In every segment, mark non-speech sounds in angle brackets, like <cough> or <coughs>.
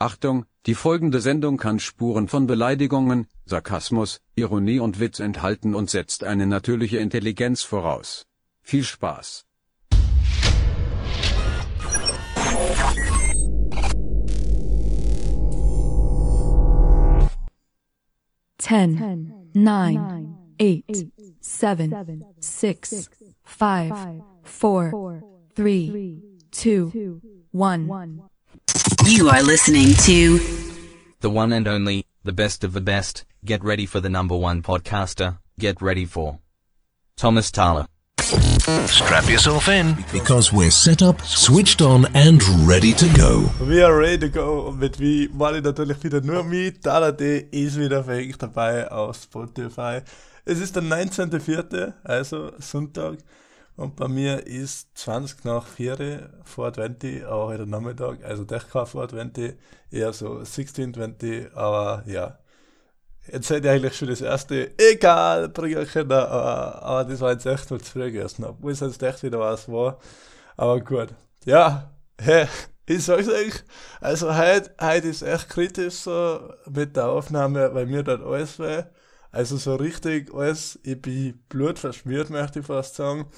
Achtung, die folgende Sendung kann Spuren von Beleidigungen, Sarkasmus, Ironie und Witz enthalten und setzt eine natürliche Intelligenz voraus. Viel Spaß! Ten, nine, eight, seven, six, five, four, three, two, one. You are listening to the one and only, the best of the best. Get ready for the number one podcaster. Get ready for Thomas Thaler. Strap yourself in. because we're set up, switched on, and ready to go. We are ready to go. Und mit wie meine natürlich wieder nur mich. Dalade ist wieder für euch dabei auf Spotify. Es ist der 19.04., also Sonntag. Und bei mir ist 20 nach 4 vor 20, aber heute Nachmittag. Also doch kein vor 20, eher so 16, 20. Aber ja, jetzt hätte ich eigentlich schon das erste, egal, bringen können, aber, aber das war jetzt echt nur zu früh gegessen. Obwohl es jetzt echt wieder was war. Aber gut. Ja, hey, ich sag's euch, also heute, heute ist echt kritisch so mit der Aufnahme, weil mir dort alles weh. Also so richtig alles, ich bin blutverschmiert, möchte ich fast sagen.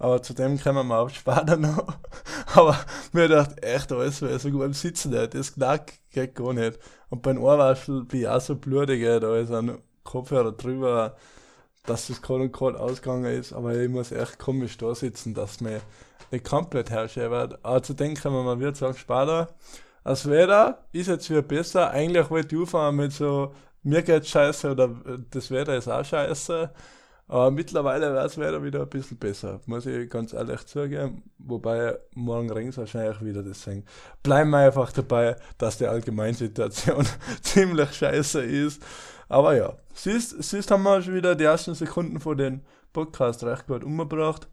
Aber zu dem kommen wir auch später noch. <laughs> Aber mir dachte echt alles weh, sogar beim Sitzen nicht. Das Knack geht gar nicht. Und beim Ohrwaschel bin ich auch so blutig, da ist ein Kopfhörer drüber, dass das gerade und gerade ausgegangen ist. Aber ich muss echt komisch da sitzen, dass mir nicht komplett herrschen wird. Aber zu dem kommen wir wieder sagen später. Das Wetter ist jetzt wieder besser. Eigentlich wollte ich anfangen mit so, mir geht's scheiße oder das Wetter ist auch scheiße. Aber mittlerweile wird das Wetter wieder ein bisschen besser, muss ich ganz ehrlich zugeben. Wobei morgen regnet wahrscheinlich wieder, deswegen bleiben wir einfach dabei, dass die Allgemeinsituation <laughs> ziemlich scheiße ist. Aber ja, siehst, siehst haben wir schon wieder die ersten Sekunden von den Podcast recht gut umgebracht.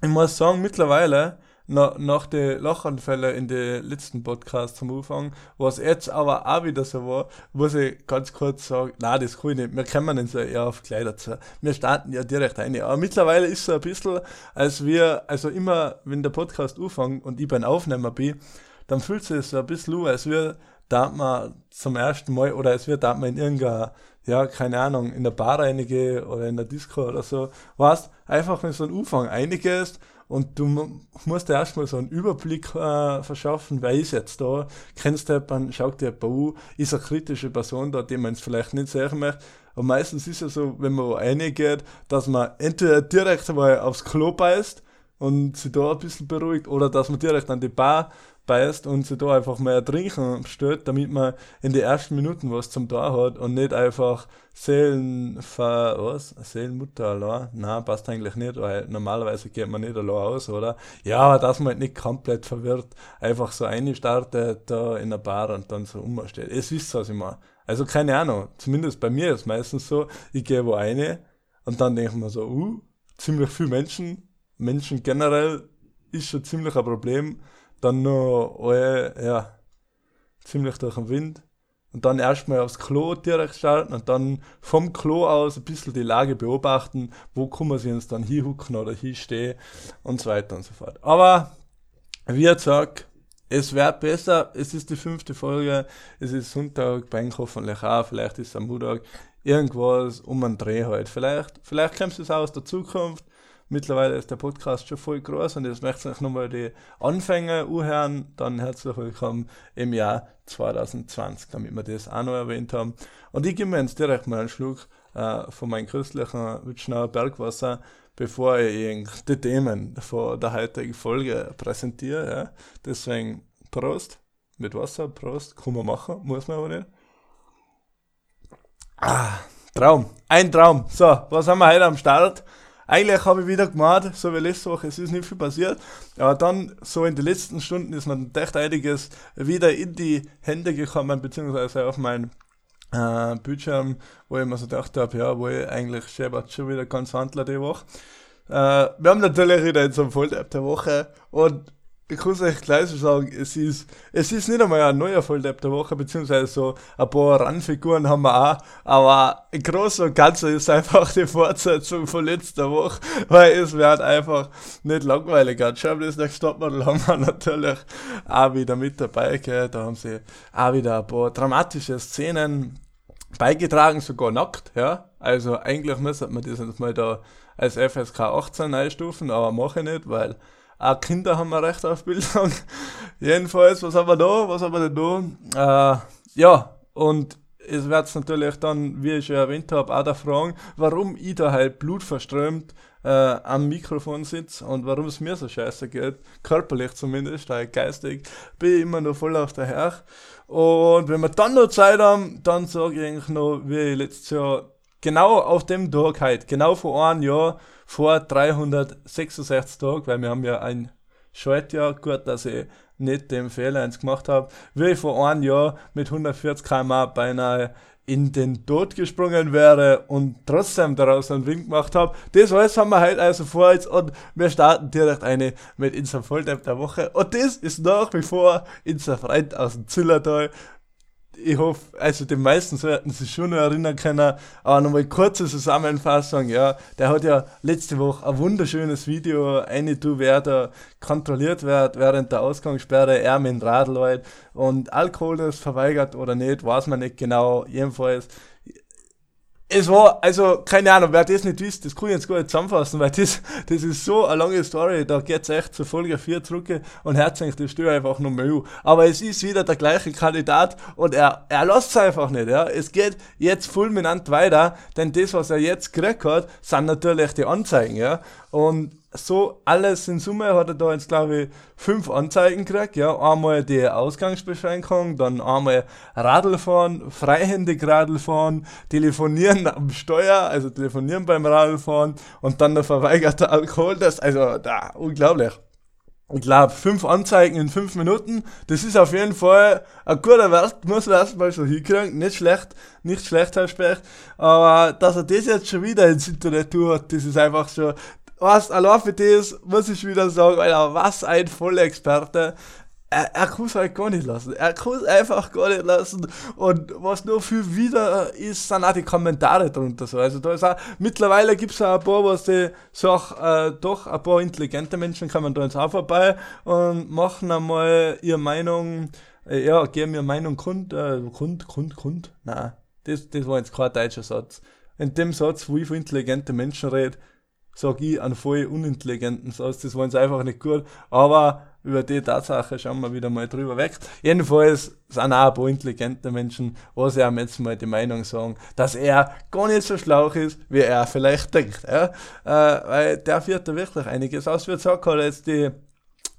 Ich muss sagen, mittlerweile, na, nach den Lachanfällen in den letzten Podcasts zum Anfang, was jetzt aber auch wieder so war, muss ich ganz kurz sagen, nein, das kann ich nicht, wir kommen nicht so eher auf Kleider zu. Wir starten ja direkt ein. Aber mittlerweile ist es so ein bisschen, als wir, also immer, wenn der Podcast anfängt und ich beim Aufnehmer bin, dann fühlt sich so ein bisschen an, als wir da man zum ersten Mal oder als wir da man in irgendeiner, ja, keine Ahnung, in der Bar reinige oder in der Disco oder so, weißt, einfach wenn so ein Umfang einiges und du mu- musst dir erstmal so einen Überblick äh, verschaffen, wer ist jetzt da, kennst du jemanden, schaut dir jemanden an, ist eine kritische Person da, die man jetzt vielleicht nicht sehen möchte. Und meistens ist ja so, wenn man wo reingeht, dass man entweder direkt mal aufs Klo beißt und sich da ein bisschen beruhigt oder dass man direkt an die Bar beißt und sich da einfach mal ein Trinken bestellt, damit man in den ersten Minuten was zum da hat und nicht einfach Seelenver, was? Seelenmutter allein? Nein, passt eigentlich nicht, weil normalerweise geht man nicht allein aus, oder? Ja, aber dass man halt nicht komplett verwirrt einfach so einstartet da in der Bar und dann so umsteht. Es ist was ich meine. Also keine Ahnung, zumindest bei mir ist es meistens so, ich gehe wo eine und dann denke ich mir so, uh, ziemlich viele Menschen, Menschen generell ist schon ziemlich ein Problem. Dann noch alle, ja, ziemlich durch den Wind. Und dann erstmal aufs Klo direkt starten und dann vom Klo aus ein bisschen die Lage beobachten, wo man sich uns dann hinhucken oder hinstehen und so weiter und so fort. Aber, wie gesagt, es wird besser, es ist die fünfte Folge, es ist Sonntag, Bank hoffentlich auch, vielleicht ist es am Montag, irgendwas um einen Dreh halt. Vielleicht, vielleicht kommt es aus der Zukunft, Mittlerweile ist der Podcast schon voll groß und jetzt möchte ich nochmal die Anfänge anhören. Dann herzlich willkommen im Jahr 2020, damit wir das auch noch erwähnt haben. Und ich gebe mir jetzt direkt mal einen Schluck äh, von meinem köstlichen Witschnauer Bergwasser, bevor ich die Themen von der heutigen Folge präsentiere. Ja. Deswegen Prost mit Wasser, Prost, kann man machen, muss man aber nicht. Ah, Traum, ein Traum. So, was haben wir heute am Start? Eigentlich habe ich wieder gemacht, so wie letzte Woche, es ist nicht viel passiert. Aber dann, so in den letzten Stunden, ist mir echt einiges wieder in die Hände gekommen, beziehungsweise auf meinen äh, Bildschirm, wo ich mir so gedacht habe, ja, wo ich eigentlich schäbert schon wieder ganz Handler die Woche. Äh, wir haben natürlich wieder jetzt am Volltap der Woche und ich es euch gleich so sagen, es ist, es ist nicht einmal ein neuer Volldepp der Woche, beziehungsweise so ein paar Randfiguren haben wir auch, aber im Großen und Ganzen ist einfach die Fortsetzung von letzter Woche, <laughs> weil es wird einfach nicht langweilig. Schon das nächste Stadtmodel haben wir <laughs> natürlich auch wieder mit dabei, gell? da haben sie auch wieder ein paar dramatische Szenen beigetragen, sogar nackt, ja. Also eigentlich müsste man das jetzt mal da als FSK 18 einstufen, aber mache ich nicht, weil auch Kinder haben ein Recht auf Bildung. <laughs> Jedenfalls, was haben wir da? Was haben wir denn da? Äh, ja, und es wird natürlich dann, wie ich schon erwähnt habe, auch da fragen, warum ich da halt blutverströmt äh, am Mikrofon sitze und warum es mir so scheiße geht, körperlich zumindest, halt geistig, bin ich immer noch voll auf der Herr. Und wenn wir dann noch Zeit haben, dann sage ich eigentlich noch, wie ich letztes Jahr genau auf dem Tag halt, genau vor einem Jahr, vor 366 Tagen, weil wir haben ja ein Schaltjahr, gut, dass ich nicht den Fehler eins gemacht habe, wie ich vor einem Jahr mit 140 km beinahe in den Tod gesprungen wäre und trotzdem daraus einen Ring gemacht habe. Das alles haben wir heute also vor jetzt und wir starten direkt eine mit unserem Volltime der Woche. Und das ist nach wie vor unser Freund aus dem Zillertal, ich hoffe, also die meisten sollten sich schon noch erinnern können, aber nochmal kurze Zusammenfassung, ja, der hat ja letzte Woche ein wunderschönes Video, eine du, wer da kontrolliert wird während der Ausgangssperre, er mit dem Radl halt, und Alkohol ist verweigert oder nicht, weiß man nicht genau, jedenfalls es war, also, keine Ahnung, wer das nicht wisst, das kann ich jetzt gar nicht zusammenfassen, weil das, das ist so eine lange Story, da geht's echt zur Folge 4 zurück und herzlich, das stört einfach nur Müll. Aber es ist wieder der gleiche Kandidat und er, er lässt es einfach nicht, ja. Es geht jetzt fulminant weiter, denn das, was er jetzt gekriegt hat, sind natürlich die Anzeigen, ja. Und so alles in Summe hat er da jetzt, glaube ich, fünf Anzeigen gekriegt. Ja, einmal die Ausgangsbeschränkung, dann einmal Radlfahren, freihändig Radlfahren, telefonieren <laughs> am Steuer, also telefonieren beim Radlfahren und dann der verweigerte Alkoholtest. Also, da, unglaublich. Ich glaube, fünf Anzeigen in fünf Minuten, das ist auf jeden Fall ein guter Wert, muss man erstmal so hinkriegen. Nicht schlecht, nicht schlecht, Herr Specht. Aber dass er das jetzt schon wieder ins Internet tut, das ist einfach so, was, das muss ich wieder sagen, Alter, was ein Vollexperte. Er, er kann es halt gar nicht lassen. Er kann es einfach gar nicht lassen. Und was noch viel wieder ist, sind auch die Kommentare drunter so. Also da ist auch, mittlerweile gibt es auch ein paar, was die sag, äh, doch ein paar intelligente Menschen kommen da jetzt auch vorbei und machen einmal ihre Meinung, äh, ja, geben ihre Meinung kund, äh, kund, kund, kund. Nein, das, das war jetzt kein deutscher Satz. In dem Satz, wo ich von intelligenten Menschen rede, sage ich, einen voll unintelligenten Satz. Das war uns einfach nicht gut. Aber über die Tatsache schauen wir wieder mal drüber weg. Jedenfalls sind auch ein paar intelligente Menschen, was ja jetzt mal die Meinung sagen, dass er gar nicht so schlau ist, wie er vielleicht denkt. Ja? Äh, weil der führt da wirklich einiges aus. Wie gesagt, hat jetzt die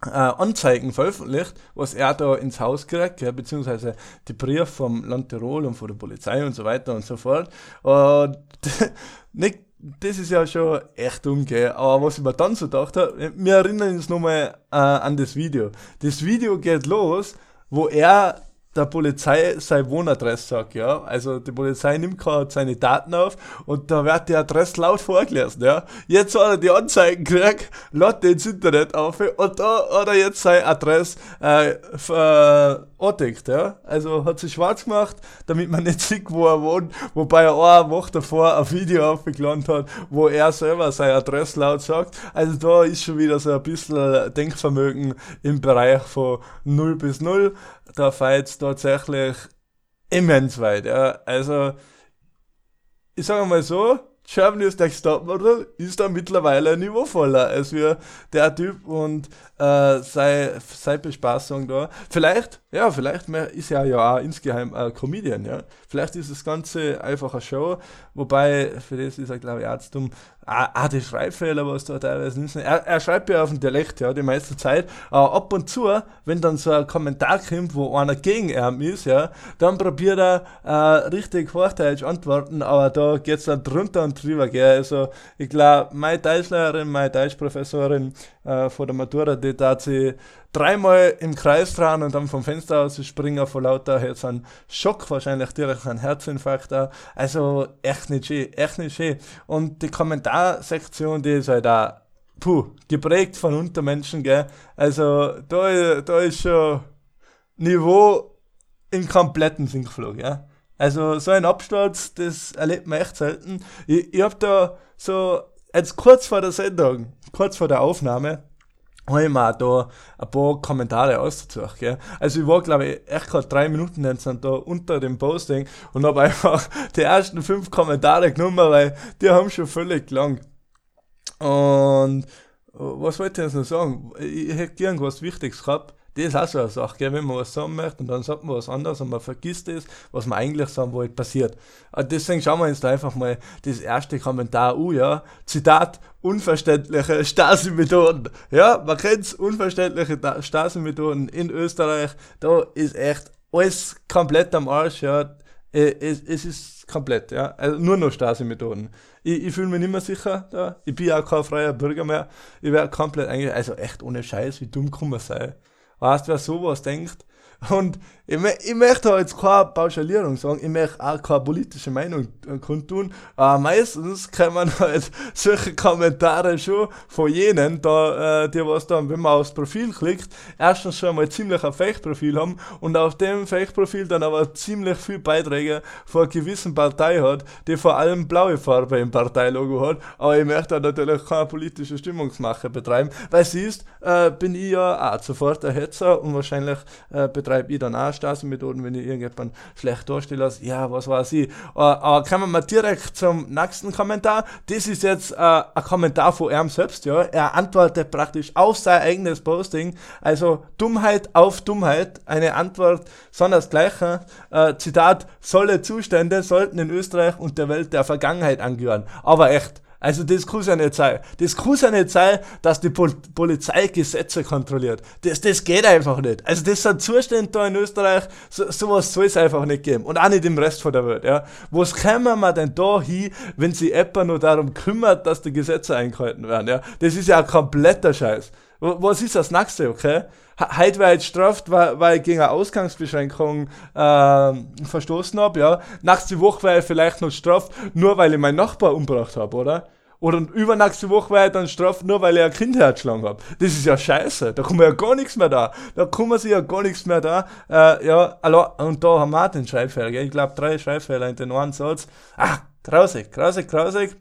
äh, Anzeigen veröffentlicht, was er da ins Haus kriegt, ja, beziehungsweise die Brief vom Land Tirol und von der Polizei und so weiter und so fort. Und <laughs> nicht das ist ja schon echt umgehen. Aber was ich mir dann so gedacht habe, wir erinnern uns nochmal äh, an das Video. Das Video geht los, wo er der Polizei seine Wohnadresse sagt, ja. Also die Polizei nimmt gerade seine Daten auf und da wird die Adresse laut vorgelesen, ja. Jetzt hat er die Anzeigen gekriegt, lädt ins Internet auf und da hat er jetzt seine Adresse äh, angedeckt, ja. Also hat sie schwarz gemacht, damit man nicht sieht, wo er wohnt, wobei er eine Woche davor ein Video aufgeladen hat, wo er selber seine Adresse laut sagt. Also da ist schon wieder so ein bisschen Denkvermögen im Bereich von 0 bis 0 da fällt tatsächlich immens weit. Ja. Also, ich sage mal so, Germany's Next Topmodel ist da mittlerweile niveauvoller als wir der Typ und äh, sei, sei Bespaßung da. Vielleicht, ja, vielleicht ist er ja auch insgeheim ein Comedian, ja. Vielleicht ist das Ganze einfach eine Show, wobei für das ist er, glaube ich, dumm. Ah, ah, die Schreibfehler, was da teilweise nicht er, er schreibt ja auf dem Dialekt, ja, die meiste Zeit. Aber ab und zu, wenn dann so ein Kommentar kommt, wo einer gegen ihn ist, ja, dann probiert er äh, richtig Hochdeutsch antworten, aber da geht's dann drunter und drüber, gell. Also, ich glaube, meine Deutschlehrerin, meine Deutschprofessorin äh, vor der Matura, die tat sie dreimal im Kreis dran und dann vom Fenster aus springen vor lauter jetzt ein Schock, wahrscheinlich direkt ein Herzinfarkt da. Also echt nicht schön, echt nicht schön. Und die Kommentarsektion, die ist halt auch puh, geprägt von Untermenschen, gell. Also da, da ist schon Niveau im kompletten Sinkflug, ja. Also so ein Absturz, das erlebt man echt selten. Ich, ich hab da so, jetzt kurz vor der Sendung, kurz vor der Aufnahme, habe ich mir da ein paar Kommentare ausgesucht. Gell? Also ich war, glaube ich, echt gerade drei Minuten sind da unter dem Posting und habe einfach <laughs> die ersten fünf Kommentare genommen, weil die haben schon völlig lang. Und was wollte ich jetzt noch sagen? Ich hätte gern was Wichtiges gehabt. Das ist auch so eine Sache, gell? wenn man was sagen möchte und dann sagt man was anderes und man vergisst es, was man eigentlich sagen wollte, passiert. Und deswegen schauen wir uns da einfach mal das erste Kommentar an, ja. Zitat, unverständliche Stasi-Methoden. Ja, man kennt's, unverständliche Stasi-Methoden in Österreich. Da ist echt alles komplett am Arsch, ja. Äh, Es, es ist komplett, ja. Also nur noch Stasi-Methoden. Ich, ich fühle mich nicht mehr sicher da. Ich bin auch kein freier Bürger mehr. Ich werde komplett eigentlich, also echt ohne Scheiß, wie dumm kann man sein. Weißt du, wer sowas denkt? Und ich, ich möchte jetzt keine Pauschalierung sagen, ich möchte auch keine politische Meinung äh, kundtun, aber meistens kann man <laughs> halt solche Kommentare schon von jenen, da, äh, die was dann, wenn man aufs Profil klickt, erstens schon mal ziemlich ein Fake-Profil haben und auf dem Fake-Profil dann aber ziemlich viel Beiträge von einer gewissen Partei hat, die vor allem blaue Farbe im Parteilogo hat, aber ich möchte natürlich keine politische Stimmungsmache betreiben, weil siehst, äh, bin ich ja auch sofort ein Hetzer und wahrscheinlich äh, betreibe ich dann auch Stasi-Methoden, wenn ich irgendjemanden schlecht darstellen lasse. Ja, was weiß ich. Äh, aber kommen wir direkt zum nächsten Kommentar. Das ist jetzt äh, ein Kommentar von ihm selbst, ja. Er antwortet praktisch auf sein eigenes Posting. Also Dummheit auf Dummheit. Eine Antwort sondersgleichen. Äh, Zitat, solle Zustände sollten in Österreich und der Welt der Vergangenheit angehören. Aber echt. Also das kann ja nicht sein. Das kann ja nicht sein, dass die Pol Polizei Gesetze kontrolliert. Das, das geht einfach nicht. Also das sind Zustände da in Österreich, so, sowas soll es einfach nicht geben. Und auch nicht im Rest von der Welt. Ja. Was kämen wir denn da hin, wenn sich jemand nur darum kümmert, dass die Gesetze eingehalten werden? Ja. Das ist ja ein kompletter Scheiß. Wa- Was ist das nächste, okay? Heute war jetzt straft, weil, weil ich gegen eine Ausgangsbeschränkung ähm, verstoßen habe, ja. Nächste Woche war ich vielleicht noch straft, nur weil ich meinen Nachbar umgebracht habe, oder? Oder übernächste Woche war ich dann straft, nur weil ich ein Kind hergeschlagen habe. Das ist ja scheiße. Da kann man ja gar nichts mehr da. Da man sich ja gar nichts mehr da. Äh, ja, und da haben wir den Schreibfehler, gell? Ich glaube, drei Schreibfehler in den einen Satz. Ah, grausig, grausig, grausig.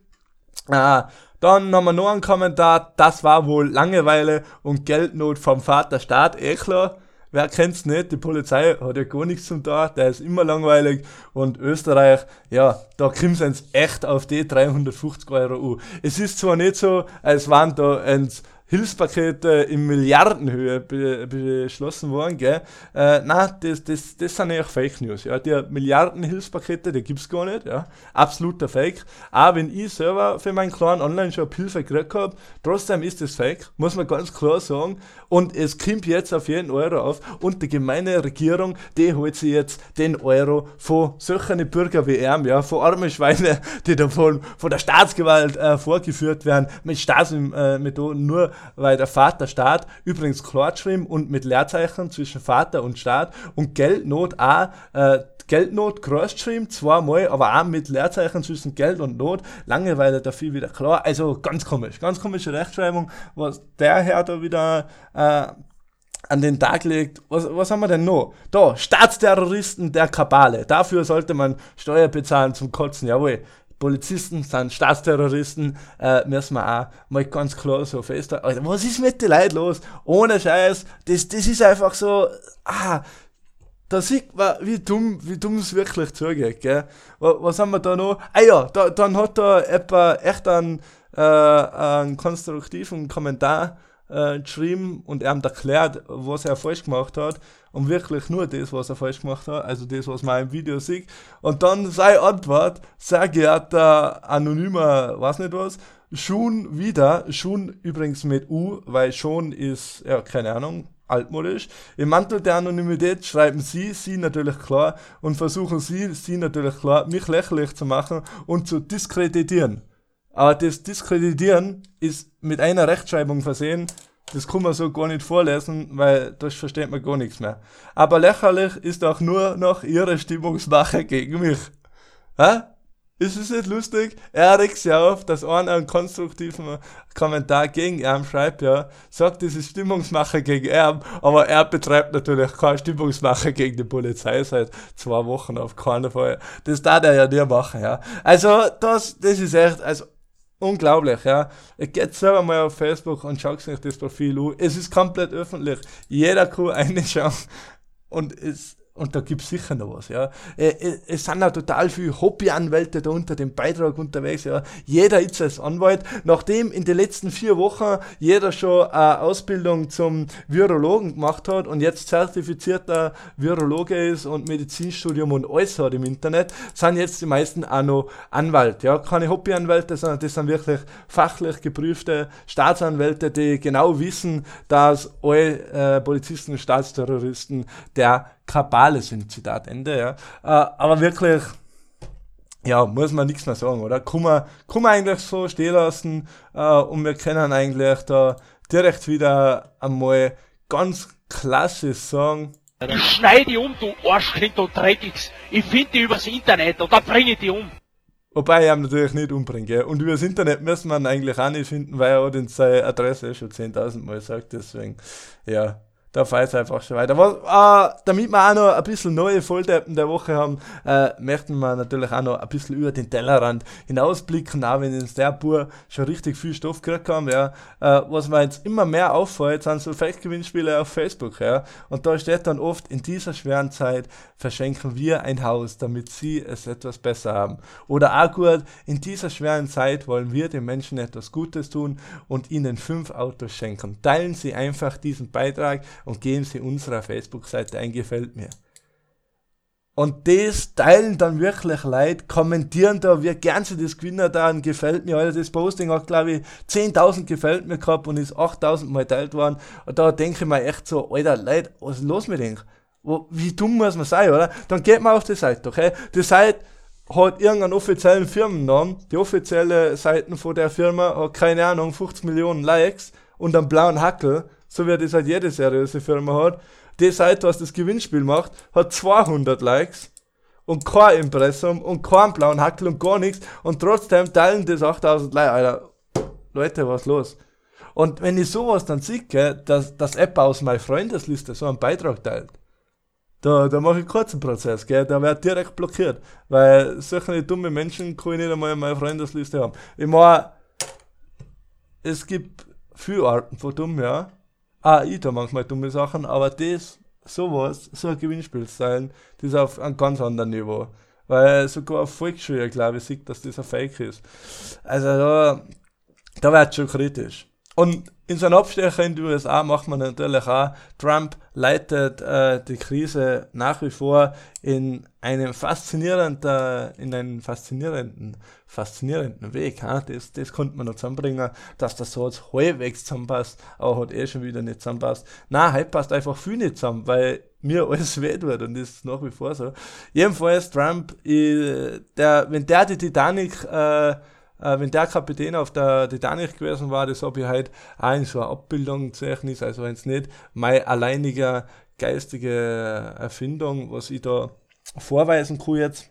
Ah, dann haben wir noch einen Kommentar, das war wohl Langeweile und Geldnot vom Vater Staat, eh klar. Wer kennt's nicht? Die Polizei hat ja gar nichts zum da, der ist immer langweilig und Österreich, ja, da sie jetzt echt auf die 350 Euro an. Es ist zwar nicht so, als waren da ins Hilfspakete in Milliardenhöhe be beschlossen worden, gell? Äh, nein, das, das, das sind eigentlich Fake News, ja. Die Milliarden-Hilfspakete, die gibt's gar nicht, ja. Absoluter Fake. Auch wenn ich selber für meinen kleinen Online-Shop Hilfe gekriegt habe, trotzdem ist das Fake, muss man ganz klar sagen. Und es kommt jetzt auf jeden Euro auf und die gemeine Regierung, die holt sich jetzt den Euro von solchen Bürger wie er, ja, von armen Schweine, <laughs> die davon von der Staatsgewalt äh, vorgeführt werden, mit Stasi-Methoden, nur weil der Vater Staat, übrigens klar und mit Leerzeichen zwischen Vater und Staat und Geldnot auch, äh, Geldnot groß zweimal, aber auch mit Leerzeichen zwischen Geld und Not, Langeweile dafür wieder klar, also ganz komisch, ganz komische Rechtschreibung, was der Herr da wieder äh, an den Tag legt. Was, was haben wir denn noch? Da, Staatsterroristen der Kabale. Dafür sollte man Steuer bezahlen zum Kotzen. Jawohl. Polizisten sind Staatsterroristen, äh, müssen wir auch mal ganz klar so festhalten. Alter, was ist mit den Leuten los? Ohne Scheiß, das, das ist einfach so, ah, da sieht man, wie dumm, wie es wirklich zugeht, gell? Wa- Was haben wir da noch? Ah ja, da, dann hat da jemand echt einen, äh, einen konstruktiven Kommentar äh, geschrieben und er hat erklärt, was er falsch gemacht hat und wirklich nur das, was er falsch gemacht hat, also das, was man im Video sieht. Und dann seine Antwort, sehr geehrter anonymer, weiß nicht was, schon wieder, schon übrigens mit U, weil schon ist, ja, keine Ahnung, altmodisch. Im Mantel der Anonymität schreiben Sie, Sie natürlich klar und versuchen Sie, Sie natürlich klar, mich lächerlich zu machen und zu diskreditieren. Aber das Diskreditieren ist mit einer Rechtschreibung versehen. Das kann man so gar nicht vorlesen, weil das versteht man gar nichts mehr. Aber lächerlich ist auch nur noch Ihre Stimmungsmache gegen mich. Hä? ist es nicht lustig? Er regt sich auf, dass einer einen konstruktiven Kommentar gegen ihn schreibt, ja, sagt, das ist Stimmungsmache gegen ihn, aber er betreibt natürlich keine Stimmungsmache gegen die Polizei seit zwei Wochen auf keinen Fall. Das darf er ja nie machen, ja. Also, das, das ist echt, also, unglaublich, ja. Geht selber mal auf Facebook und schaut sich das Profil an. Es ist komplett öffentlich. Jeder kann <laughs> reinschauen und es, und da gibt es sicher noch was, ja. Äh, äh, es sind auch total viele Hobbyanwälte da unter dem Beitrag unterwegs, ja. Jeder ist als Anwalt, nachdem in den letzten vier Wochen jeder schon eine Ausbildung zum Virologen gemacht hat und jetzt zertifizierter Virologe ist und Medizinstudium und alles hat im Internet, sind jetzt die meisten auch noch Anwalt, ja. Keine Hobbyanwälte, sondern das sind wirklich fachlich geprüfte Staatsanwälte, die genau wissen, dass alle äh, Polizisten und Staatsterroristen der Kabale sind, Zitat Ende, ja. Äh, aber wirklich, ja, muss man nichts mehr sagen, oder? Kann man, kann man eigentlich so stehen lassen äh, und wir können eigentlich da direkt wieder einmal ganz klassisch sagen, Ich schneide die um, du Arschkind, du Dreckigs. Ich finde die übers Internet und dann bringe ich die um. Wobei ich ihn natürlich nicht umbringe. Gell? Und übers Internet müssen wir ihn eigentlich auch nicht finden, weil er hat in seine Adresse schon 10.000 Mal gesagt. Deswegen, ja, da fahrt es einfach schon weiter. Was, äh, damit wir auch noch ein bisschen neue Volldeppen der Woche haben, äh, möchten wir natürlich auch noch ein bisschen über den Tellerrand hinausblicken, auch wenn uns der Bur schon richtig viel Stoff gekriegt haben. Ja. Äh, was mir jetzt immer mehr auffällt, sind so Fake-Gewinnspiele auf Facebook. Ja. Und da steht dann oft, in dieser schweren Zeit verschenken wir ein Haus, damit sie es etwas besser haben. Oder auch gut, in dieser schweren Zeit wollen wir den Menschen etwas Gutes tun und ihnen fünf Autos schenken. Teilen Sie einfach diesen Beitrag und geben Sie unserer Facebook-Seite ein Gefällt mir. Und das teilen dann wirklich Leute, kommentieren da, wie gern sie das gewinnen da ein Gefällt mir. Alter, das Posting hat, glaube ich, 10.000 Gefällt mir gehabt und ist 8.000 Mal teilt worden. Und da denke ich mir echt so, Alter, Leute, was ist los mit denen? Wie dumm muss man sein, oder? Dann geht man auf die Seite, okay? Die Seite hat irgendeinen offiziellen Firmennamen. Die offizielle Seite von der Firma hat, keine Ahnung, 50 Millionen Likes und einen blauen Hackel, so wie das halt jede seriöse Firma hat. Die Seite, was das Gewinnspiel macht, hat 200 Likes und kein Impressum und keinen blauen Hackel und gar nichts und trotzdem teilen das 8000 Leute, Alter. Leute, was los? Und wenn ich sowas dann sehe, dass das App aus meiner Freundesliste so einen Beitrag teilt, da, da mache ich kurz einen Prozess, gell? da wird direkt blockiert. Weil solche dumme Menschen kann ich nicht einmal in meiner Freundesliste haben. Ich meine, es gibt viele Arten von dumm, ja. Ah, ich da manchmal dumme Sachen, aber das, sowas, so ein Gewinnspiel sein, das ist auf einem ganz anderen Niveau. Weil sogar auf Volksschule, glaube ich, sieht, dass das ein Fake ist. Also da, da wird schon kritisch. Und in seinen Abstecher in die USA macht man natürlich auch, Trump leitet äh, die Krise nach wie vor in einem faszinierenden, in einen faszinierenden, faszinierenden Weg. Ha? Das, das konnte man noch zusammenbringen, dass das so jetzt halbwegs zusammenpasst, aber hat eh schon wieder nicht zusammenpasst. Na, heute passt einfach viel nicht zusammen, weil mir <laughs> alles weh tut und das ist nach wie vor so. Jedenfalls Trump, äh, der, wenn der die Titanic äh, äh, wenn der Kapitän auf der Titanic gewesen war, das habe ich halt auch in so einer Abbildung gezeichnet, also wenn es nicht meine alleinige geistige Erfindung, was ich da vorweisen kann jetzt,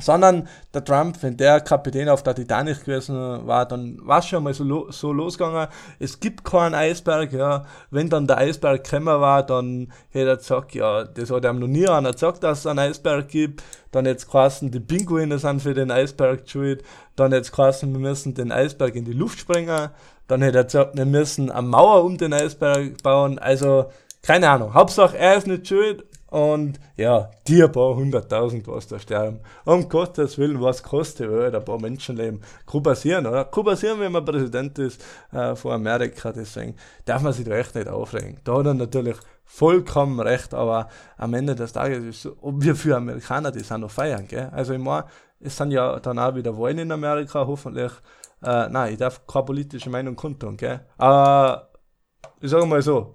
sondern der Trump, wenn der Kapitän auf der Titanic gewesen war, dann war es schon mal so, lo so losgegangen, es gibt keinen Eisberg, ja, wenn dann der Eisberg gekommen war, dann hätte er gesagt, ja, das hat ihm noch nie einer gesagt, dass es einen Eisberg gibt, dann jetzt quasi die Pinguine sind für den Eisberg schuld, dann jetzt quasi wir müssen den Eisberg in die Luft springen, dann hätte er gesagt, wir müssen eine Mauer um den Eisberg bauen, also keine Ahnung, Hauptsache er ist nicht schuld und ja, die ein paar hunderttausend, was da sterben. Um Gottes Willen, was kostet halt ein paar Menschenleben? Kann passieren, oder? Kann passieren, wenn man Präsident ist äh, von Amerika. Deswegen darf man sich da echt nicht aufregen. Da hat er natürlich vollkommen recht, aber am Ende des Tages ist es so, ob wir für Amerikaner das auch noch feiern, gell? Also ich meine, es sind ja dann auch wieder Wahlen in Amerika, hoffentlich. Äh, nein, ich darf keine politische Meinung kundtun, gell? Aber ich sage mal so,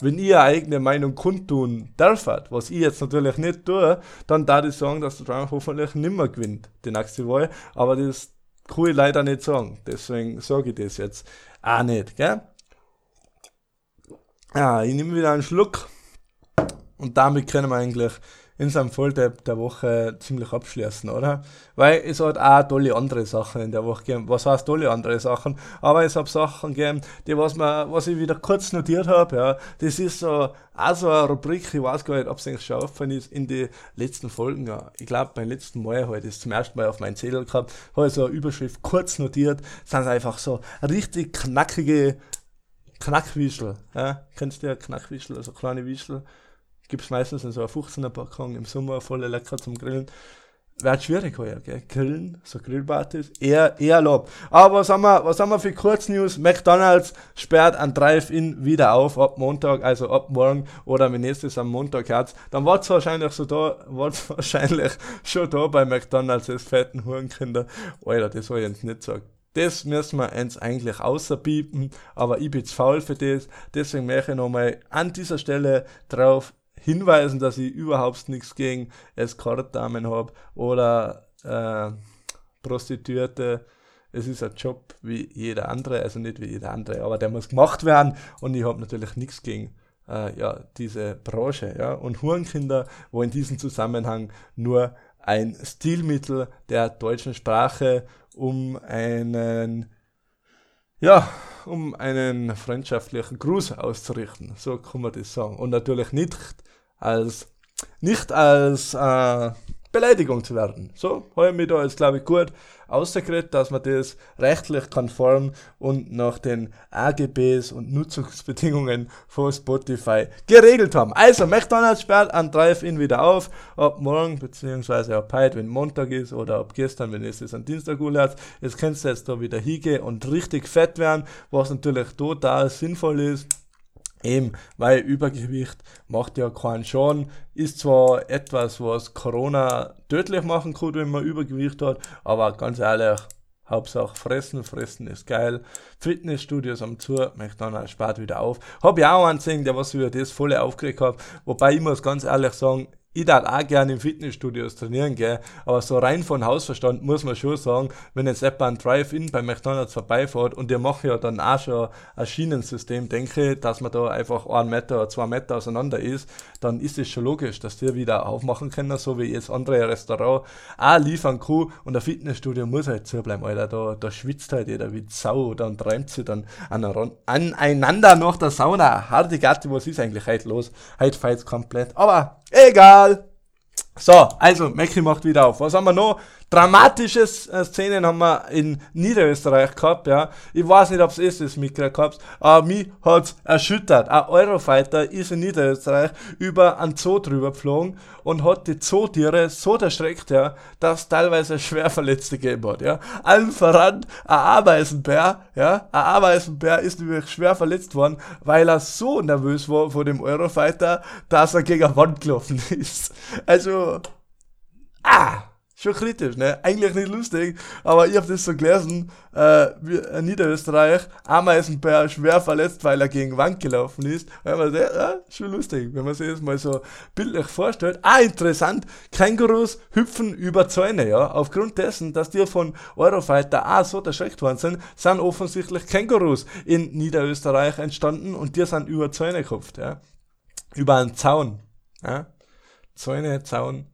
wenn ihr eigene Meinung kundtun dürft, was ich jetzt natürlich nicht tue, dann darf ich sagen, dass der Trump hoffentlich nimmer gewinnt, die nächste Wahl. Aber das kann ich leider nicht sagen. Deswegen sage ich das jetzt auch nicht, gell? Ja, ich nehme wieder einen Schluck und damit können wir eigentlich in seinem Volltap der Woche ziemlich abschließen, oder? Weil es hat auch tolle andere Sachen in der Woche gegeben. Was heißt tolle andere Sachen? Aber es hat Sachen gegeben, die was, man, was ich wieder kurz notiert habe, ja. Das ist so, auch so eine Rubrik, ich weiß gar nicht, ob es eigentlich schon aufgefallen ist, in die letzten Folgen, ja. Ich glaube, beim letzten Mal habe ich das zum ersten Mal auf meinen Zettel gehabt, habe ich so eine Überschrift kurz notiert, sind einfach so richtig knackige Knackwischel, ja. Kennst du ja Knackwischel, also kleine Wischel? Gibt es meistens in so einer 15er Packung im Sommer voll lecker zum Grillen. Wird schwierig heuer, gell? Grillen, so Grillpartys, eher, eher lob. Aber was haben wir, was haben wir für Kurznews? McDonalds sperrt ein Drive-In wieder auf, ab Montag, also ab morgen, oder wenn nächstes am Montag hat, dann war's wahrscheinlich so da, <laughs> war's wahrscheinlich schon da bei McDonalds, das fetten Hurenkinder. Alter, das soll ich jetzt nicht sagen. Das müssen wir uns eigentlich außerbieten, aber ich bin zu faul für das. Deswegen möchte ich nochmal an dieser Stelle drauf hinweisen, dass ich überhaupt nichts gegen Escort-Damen habe oder äh, Prostituierte. Es ist ein Job wie jeder andere, also nicht wie jeder andere, aber der muss gemacht werden und ich habe natürlich nichts gegen äh, ja, diese Branche. Ja. Und Hurenkinder, wo in diesem Zusammenhang nur ein Stilmittel der deutschen Sprache, um einen ja, um einen freundschaftlichen Gruß auszurichten. So kann man das sagen. Und natürlich nicht als, nicht als äh, Beleidigung zu werden. So, habe ich mich da jetzt, glaube ich, gut ausgekriegt, dass man das rechtlich konform und nach den AGBs und Nutzungsbedingungen von Spotify geregelt haben. Also, McDonalds sperrt an Drive-In wieder auf, ab morgen, beziehungsweise ab heute, wenn Montag ist, oder ab gestern, wenn es an Dienstag hat. Jetzt kannst du jetzt da wieder hingehen und richtig fett werden, was natürlich total sinnvoll ist Eben, weil Übergewicht macht ja keinen Schaden, ist zwar etwas, was Corona tödlich machen kann, wenn man Übergewicht hat, aber ganz ehrlich, Hauptsache fressen, fressen ist geil. Fitnessstudios am zu, McDonalds spart wieder auf. Hab ich auch einen gesehen, der was über das volle aufgeregt hat, wobei ich muss ganz ehrlich sagen, ich darf auch gerne im Fitnessstudios trainieren, gell? aber so rein von Hausverstand muss man schon sagen, wenn jetzt jemand ein Drive-In bei McDonalds vorbeifährt und die machen ja dann auch schon ein Schienensystem, denke, dass man da einfach einen Meter, zwei Meter auseinander ist, dann ist es schon logisch, dass die wieder aufmachen können, so wie jetzt andere Restaurant auch liefern kann und ein Fitnessstudio muss halt zubleiben, Alter, da, da schwitzt halt jeder wie Sau, dann träumt sie dann aneinander nach der Sauna. Harte Gatte, was ist eigentlich heute los? Heute fällt komplett, aber Egal. So, also, Mackie macht wieder auf. Was haben wir noch? Dramatische äh, Szenen haben wir in Niederösterreich gehabt, ja. Ich weiß nicht, ob es ist, das mitgekriegt aber mich hat's erschüttert. Ein Eurofighter ist in Niederösterreich über einen Zoo drüber geflogen und hat die Zootiere so erschreckt, ja, dass teilweise schwer Verletzte gegeben hat, ja. Allen voran ein Ameisenbär, ja. Ein Ameisenbär ist nämlich schwer verletzt worden, weil er so nervös war vor dem Eurofighter, dass er gegen eine Wand gelaufen <laughs> ist. Also, ah! Schon kritisch, ne? Eigentlich nicht lustig, aber ich habe das so gelesen, äh, wie in Niederösterreich, Ameisenbär schwer verletzt, weil er gegen Wand gelaufen ist. Und man sagt, ja, schon lustig, wenn man sich das mal so bildlich vorstellt. Ah, interessant, Kängurus hüpfen über Zäune, ja. Aufgrund dessen, dass die von Eurofighter auch so erschreckt worden sind, sind offensichtlich Kängurus in Niederösterreich entstanden und die sind über Zäune gehupft, ja. Über einen Zaun, ja. Zäune, Zaun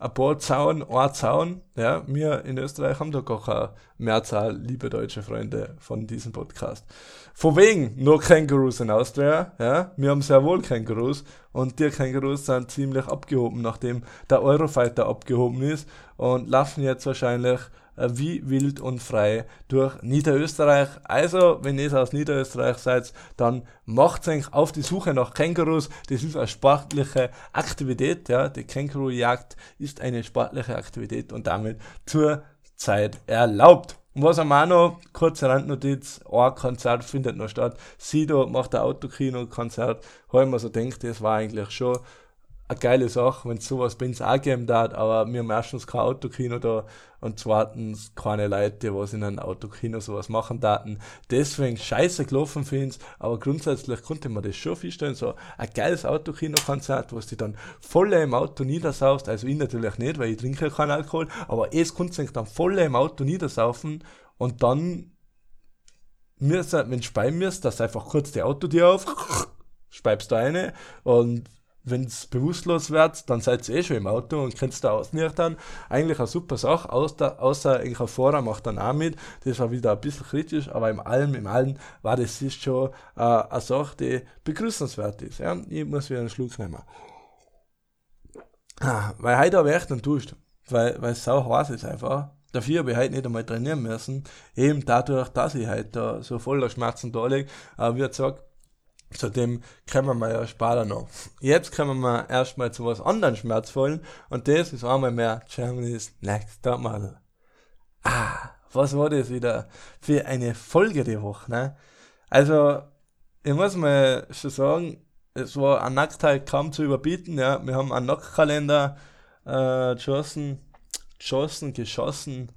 ein paar Zaun, ein Zaun. Ja, wir in Österreich haben da gar keine Mehrzahl, liebe deutsche Freunde von diesem Podcast. Von wegen nur Kängurus in Austria. Ja, wir haben sehr wohl Kängurus und die Kängurus sind ziemlich abgehoben, nachdem der Eurofighter abgehoben ist und laufen jetzt wahrscheinlich wie wild und frei durch Niederösterreich. Also, wenn ihr aus Niederösterreich seid, dann macht euch auf die Suche nach Kängurus. Das ist eine sportliche Aktivität. Ja. Die Kängurujagd ist eine sportliche Aktivität und damit zur Zeit erlaubt. Und was am auch noch, kurze Randnotiz, ein Konzert findet noch statt. Sido macht ein Autokino-Konzert. Habe ich mir so gedacht, das war eigentlich schon eine geile Sache, wenn es sowas bei uns auch geben darf, aber wir haben erstens kein Autokino da und zweitens keine Leute, die was in einem Autokino sowas machen daten. Deswegen scheiße gelaufen für uns, aber grundsätzlich konnte man das schon feststellen, so ein geiles Autokino-Konzert, wo du dann voll im Auto niedersaufst, also ich natürlich nicht, weil ich trinke keinen Alkohol, aber es konnte sich dann voll im Auto niedersaufen und dann wenn du bei mir dass einfach kurz die Autotür auf, <laughs> speibst du eine und wenn es bewusstlos wird, dann seid ihr eh schon im Auto und könnt da ausnüchtern. Eigentlich eine super Sache, außer, außer ein Fahrer macht dann auch mit. Das war wieder ein bisschen kritisch, aber im Allem, im Allen war das ist schon äh, eine Sache, die begrüßenswert ist. Ja? Ich muss wieder einen Schluck nehmen. Ah, weil heute habe ich echt enttäuscht, weil, weil es sau heiß ist einfach. Dafür habe ich heute nicht einmal trainieren müssen. Eben dadurch, dass ich heute so voller Schmerzen da liege. Aber wie gesagt, zu dem kommen wir ja später noch. Jetzt kommen wir erstmal zu was anderem Schmerzvollen und das ist einmal mehr Germany's Next Topmodel. Ah, was war das wieder für eine Folge die Woche, ne? Also, ich muss mal schon sagen, es war an Nacktheit kaum zu überbieten, ja. Wir haben einen Nacktkalender äh, geschossen, geschossen, geschossen,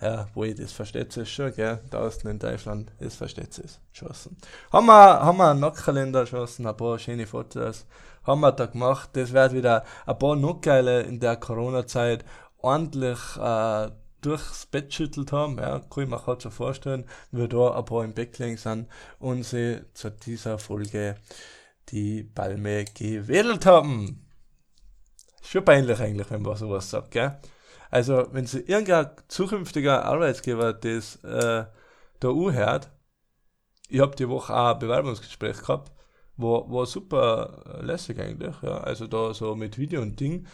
ja, wo ich das versteht es schon, gell? Draußen in Deutschland, das versteht es geschossen. Haben wir, haben wir einen Nackkalender geschossen, ein paar schöne Fotos haben wir da gemacht. Das wird wieder ein paar Nacktgeile in der Corona-Zeit ordentlich äh, durchs Bett schüttelt haben. Ja, kann ich mir gerade so vorstellen, wie da ein paar im Bett gelegen sind und sie zu dieser Folge die Palme gewedelt haben. Schon peinlich eigentlich, wenn man sowas sagt, gell? Also, wenn sie irgendein zukünftiger Arbeitsgeber das äh, da anhört, ich habe die Woche auch ein Bewerbungsgespräch gehabt, war, war super lässig eigentlich, ja. Also da so mit Video und Ding.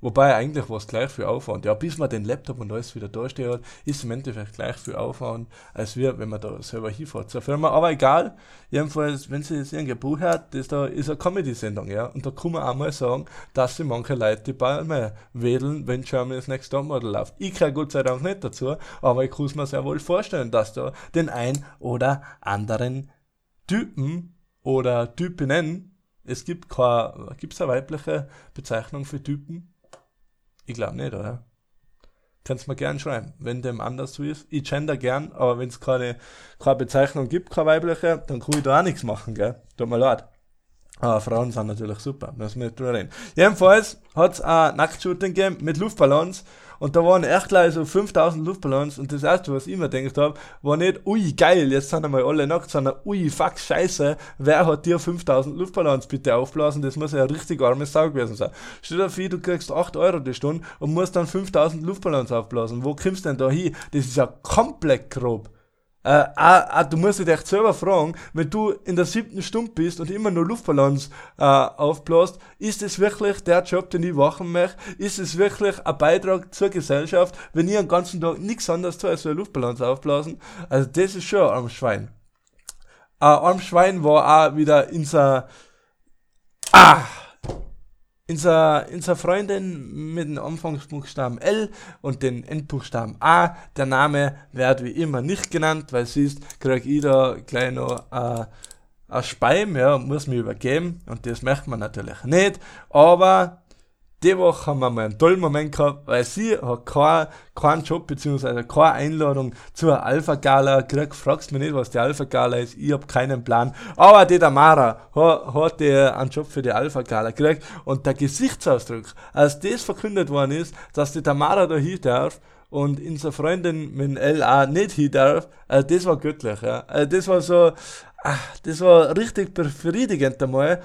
Wobei eigentlich war es gleich für Aufwand. Ja, bis man den Laptop und alles wieder da steht, ist im Endeffekt gleich für Aufwand, als wir, wenn man da selber hinfährt zur Firma. Aber egal, jedenfalls, wenn sie jetzt irgendein Buch hört, das da ist eine Comedy-Sendung, ja. Und da kann man auch mal sagen, dass sie manche Leute die Palme wedeln, wenn Germany's Next Topmodel läuft. Ich kann Gott sei Dank nicht dazu, aber ich kann es mir sehr wohl vorstellen, dass da den ein oder anderen Typen oder Typinnen, es gibt keine, gibt's eine weibliche Bezeichnung für Typen? Ich glaube nicht, oder? Kannst mir gern schreiben, wenn dem anders so ist. Ich gender gern, aber wenn es keine, keine Bezeichnung gibt, keine weibliche, dann kann ich da auch nichts machen, gell? Tut mir leid. Aber Frauen sind natürlich super, müssen wir nicht drüber reden. Jedenfalls hat es ein Nacktshooting gegeben mit Luftballons und da waren echt gleich so 5000 Luftballons und das erste, was ich mir gedacht habe, war nicht, ui geil, jetzt sind einmal alle nackt, sondern ui fuck scheiße, wer hat dir 5000 Luftballons bitte aufblasen, das muss ja ein richtig armes Sau gewesen sein. Stell dir vor, du kriegst 8 Euro die Stunde und musst dann 5000 Luftballons aufblasen, wo kommst du denn da hin? Das ist ja komplett grob. Äh, äh, du musst dich echt selber fragen, wenn du in der siebten Stunde bist und immer nur Luftballons äh, aufblasst, ist es wirklich der Job, den ich machen möchte? Ist es wirklich ein Beitrag zur Gesellschaft, wenn ich den ganzen Tag nichts anderes tue, als so Luftballons aufblasen? Also das ist schon armes Schwein. Ein armes Schwein war auch wieder in so... Ah! Unser, unser Freundin mit dem Anfangsbuchstaben L und den Endbuchstaben A, der Name wird wie immer nicht genannt, weil siehst, krieg ich da gleich noch äh, ein Speim, ja, muss mir übergeben. Und das möchte man natürlich nicht, aber die Woche haben wir mal einen tollen Moment gehabt, weil sie hat keinen kein Job bzw. keine Einladung zur Alpha Gala gekriegt. Fragst mich nicht, was die Alpha Gala ist, ich habe keinen Plan. Aber die Tamara hat, hat einen Job für die Alpha Gala gekriegt und der Gesichtsausdruck, als das verkündet worden ist, dass die Tamara da hin darf, und unsere Freundin mit LA nicht hin darf, also das war göttlich, ja. Also das war so, ach, das war richtig befriedigend einmal.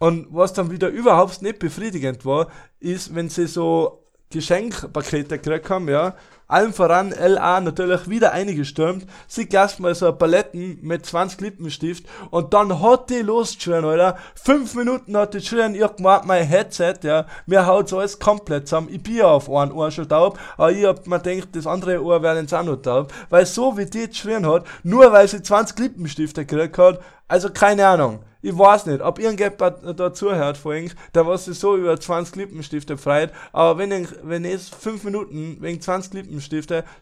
Und was dann wieder überhaupt nicht befriedigend war, ist, wenn sie so Geschenkpakete gekriegt haben, ja. Allen voran LA natürlich wieder eingestürmt. Sie erstmal so Paletten mit 20 Lippenstift und dann hat die losgeschrien, Alter. Fünf Minuten hat die geschrien, ich gemacht, mein Headset, ja. Mir haut's alles komplett zusammen. Ich bin auf einen Ohr schon taub, aber ich hab mir gedacht, das andere Ohr wäre jetzt auch noch taub. Weil so wie die geschrien hat, nur weil sie 20 Lippenstifte gekriegt hat, also keine Ahnung ich weiß nicht, ob irgendjemand da zuhört vorhin, der was sich so über 20 Lippenstifte freut, aber wenn ich, wenn ich 5 Minuten wegen 20 Lippenstifte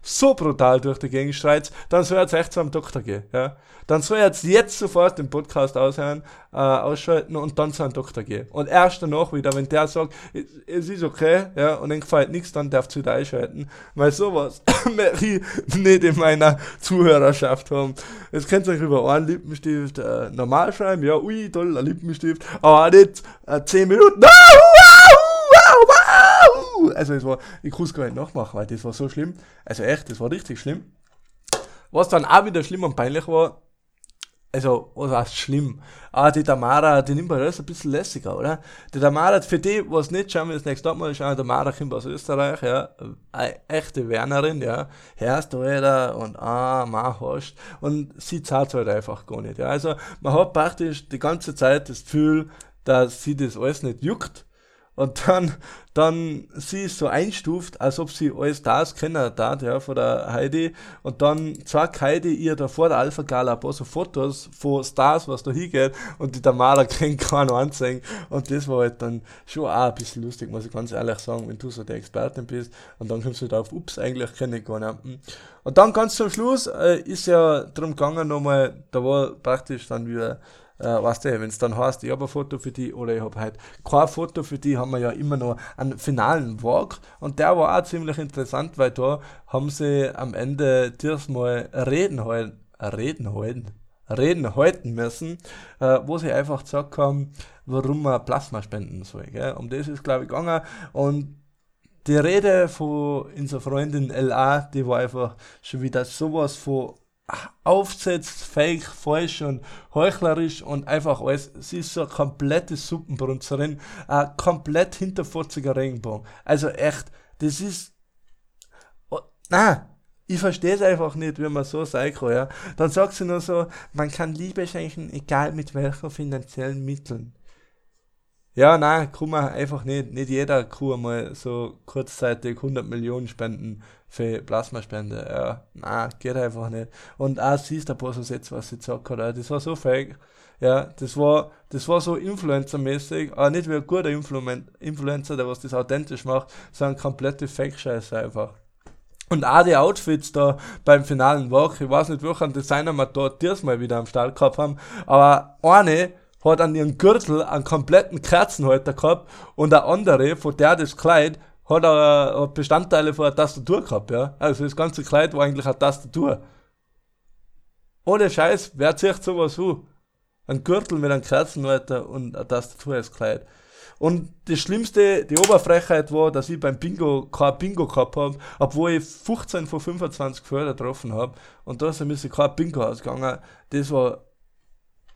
so brutal durch die Gegend schreit, dann soll er echt zum Doktor gehen, ja. Dann soll er jetzt, jetzt sofort den Podcast aushören, äh, ausschalten und dann zu einem Doktor gehen. Und erst danach wieder, wenn der sagt, es ist okay, ja, und dann gefällt nichts, dann darf du wieder einschalten. Weil sowas <coughs> möchte ich nicht in meiner Zuhörerschaft haben. Jetzt könnt ihr euch über einen Lippenstift äh, normal schreiben, ja, ui, toll, ein Lippenstift, aber nicht äh, 10 Minuten. Also es war, ich kann es gar nicht nachmachen, weil das war so schlimm. Also echt, das war richtig schlimm. Was dann auch wieder schlimm und peinlich war, also, was heißt schlimm? Ah, die Tamara, die nimmt alles ein bisschen lässiger, oder? Die Tamara, für die, was nicht schauen wir das nächste Mal schauen, Tamara kommt aus Österreich, ja, eine echte Wernerin, ja, du wieder und ah, mach hast. Und sie zahlt halt einfach gar nicht, ja. Also, man hat praktisch die ganze Zeit das Gefühl, dass sie das alles nicht juckt und dann, dann sie ist so einstuft, als ob sie alles das kennen hat, ja, von der Heidi. Und dann zeigt Heidi ihr da vor der Alpha Gala ein paar so Fotos von Stars, was da hingeht. Und die Tamara <laughs> kann keiner anzeigen. Und das war halt dann schon auch ein bisschen lustig, muss ich ganz ehrlich sagen, wenn du so der Expertin bist. Und dann kommst du halt auf, ups, eigentlich kenne ich gar nicht. Und dann ganz zum Schluss äh, ist ja drum gegangen nochmal, da war praktisch dann wieder äh, weißt du, wenn es dann heißt, ich habe ein Foto für die oder ich habe halt kein Foto für die, haben wir ja immer noch einen finalen Walk und der war auch ziemlich interessant, weil da haben sie am Ende diesmal Reden halten, Reden halten, Reden halten müssen, äh, wo sie einfach gesagt haben, warum man Plasma spenden soll. Gell? Um das ist, glaube ich, gegangen und die Rede von unserer Freundin LA, die war einfach schon wieder sowas von aufsetzt, fake, falsch und heuchlerisch und einfach alles. Sie ist so eine komplette Suppenbrunzerin, ein komplett hinterfotziger Regenbogen. Also echt, das ist. Oh, na, ich verstehe es einfach nicht, wie man so sein kann, ja. Dann sagt sie nur so, man kann Liebe schenken, egal mit welchen finanziellen Mitteln. Ja, nein, kann man einfach nicht. Nicht jeder kann mal so kurzzeitig 100 Millionen spenden für Plasmaspende. Ja, nein, geht einfach nicht. Und auch siehst du ein paar so Sätze, was sie gesagt hat. Das war so fake. Ja, das war, das war so Influencer-mäßig, aber nicht wie ein guter Influencer, der was das authentisch macht, sondern komplette Fake-Scheiße einfach. Und auch die Outfits da beim finalen Walk, ich weiß nicht, welchen Designer wir dort diesmal wieder am Start gehabt haben, aber eine hat an ihrem Gürtel einen kompletten Kerzenhalter gehabt und der andere, von der das Kleid, hat er Bestandteile von einer Tastatur gehabt, ja. Also das ganze Kleid war eigentlich eine Tastatur. Ohne Scheiß, wer zieht sowas an? Ein Gürtel mit einem Kerzenhalter und eine Tastatur als Kleid. Und das Schlimmste, die Oberfrechheit war, dass ich beim Bingo kein Bingo gehabt habe, obwohl ich 15 von 25 Förder getroffen habe. Und da ist ein bisschen kein Bingo ausgegangen. Das war,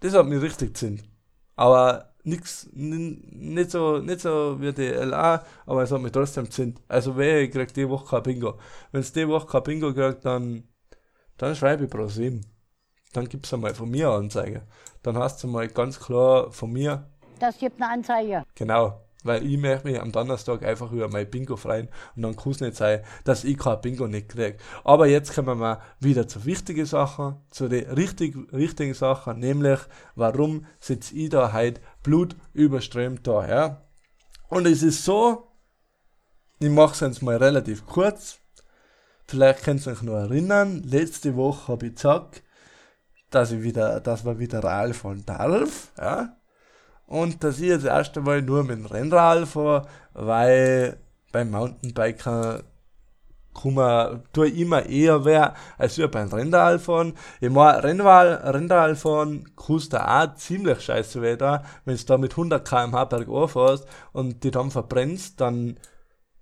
das hat mich richtig gezündet. Aber nix, nicht so, nicht so wie die LA, aber es hat mich trotzdem zint. Also wer kriegt die Woche kein Bingo. Wenn es die Woche kein Bingo kriegt, dann, dann schreibe ich pro 7. Dann gibt es einmal von mir eine Anzeige. Dann hast du mal ganz klar von mir. Das gibt eine Anzeige. Genau. Weil ich möchte mich am Donnerstag einfach über mein Bingo freuen und dann kann es nicht sein, dass ich kein Bingo nicht kriege. Aber jetzt kommen wir wieder zu wichtigen Sachen, zu den richtig, richtigen Sachen, nämlich warum sitze ich da heute blutüberströmt da, ja? Und es ist so, ich mache es jetzt mal relativ kurz, vielleicht könnt ihr euch noch erinnern, letzte Woche habe ich gesagt, dass ich wieder, dass wir wieder Real von darf, ja? Und dass ich jetzt erst einmal nur mit dem Rennrad fahre, weil beim Mountainbiker kann tue ich immer eher wer als wir beim Rennrad fahren. Ich meine, Rennrad, Rennrad fahren kostet auch ziemlich scheiße Wetter. Wenn du da mit 100 km/h bergauf fährst und die dann verbrennst, dann,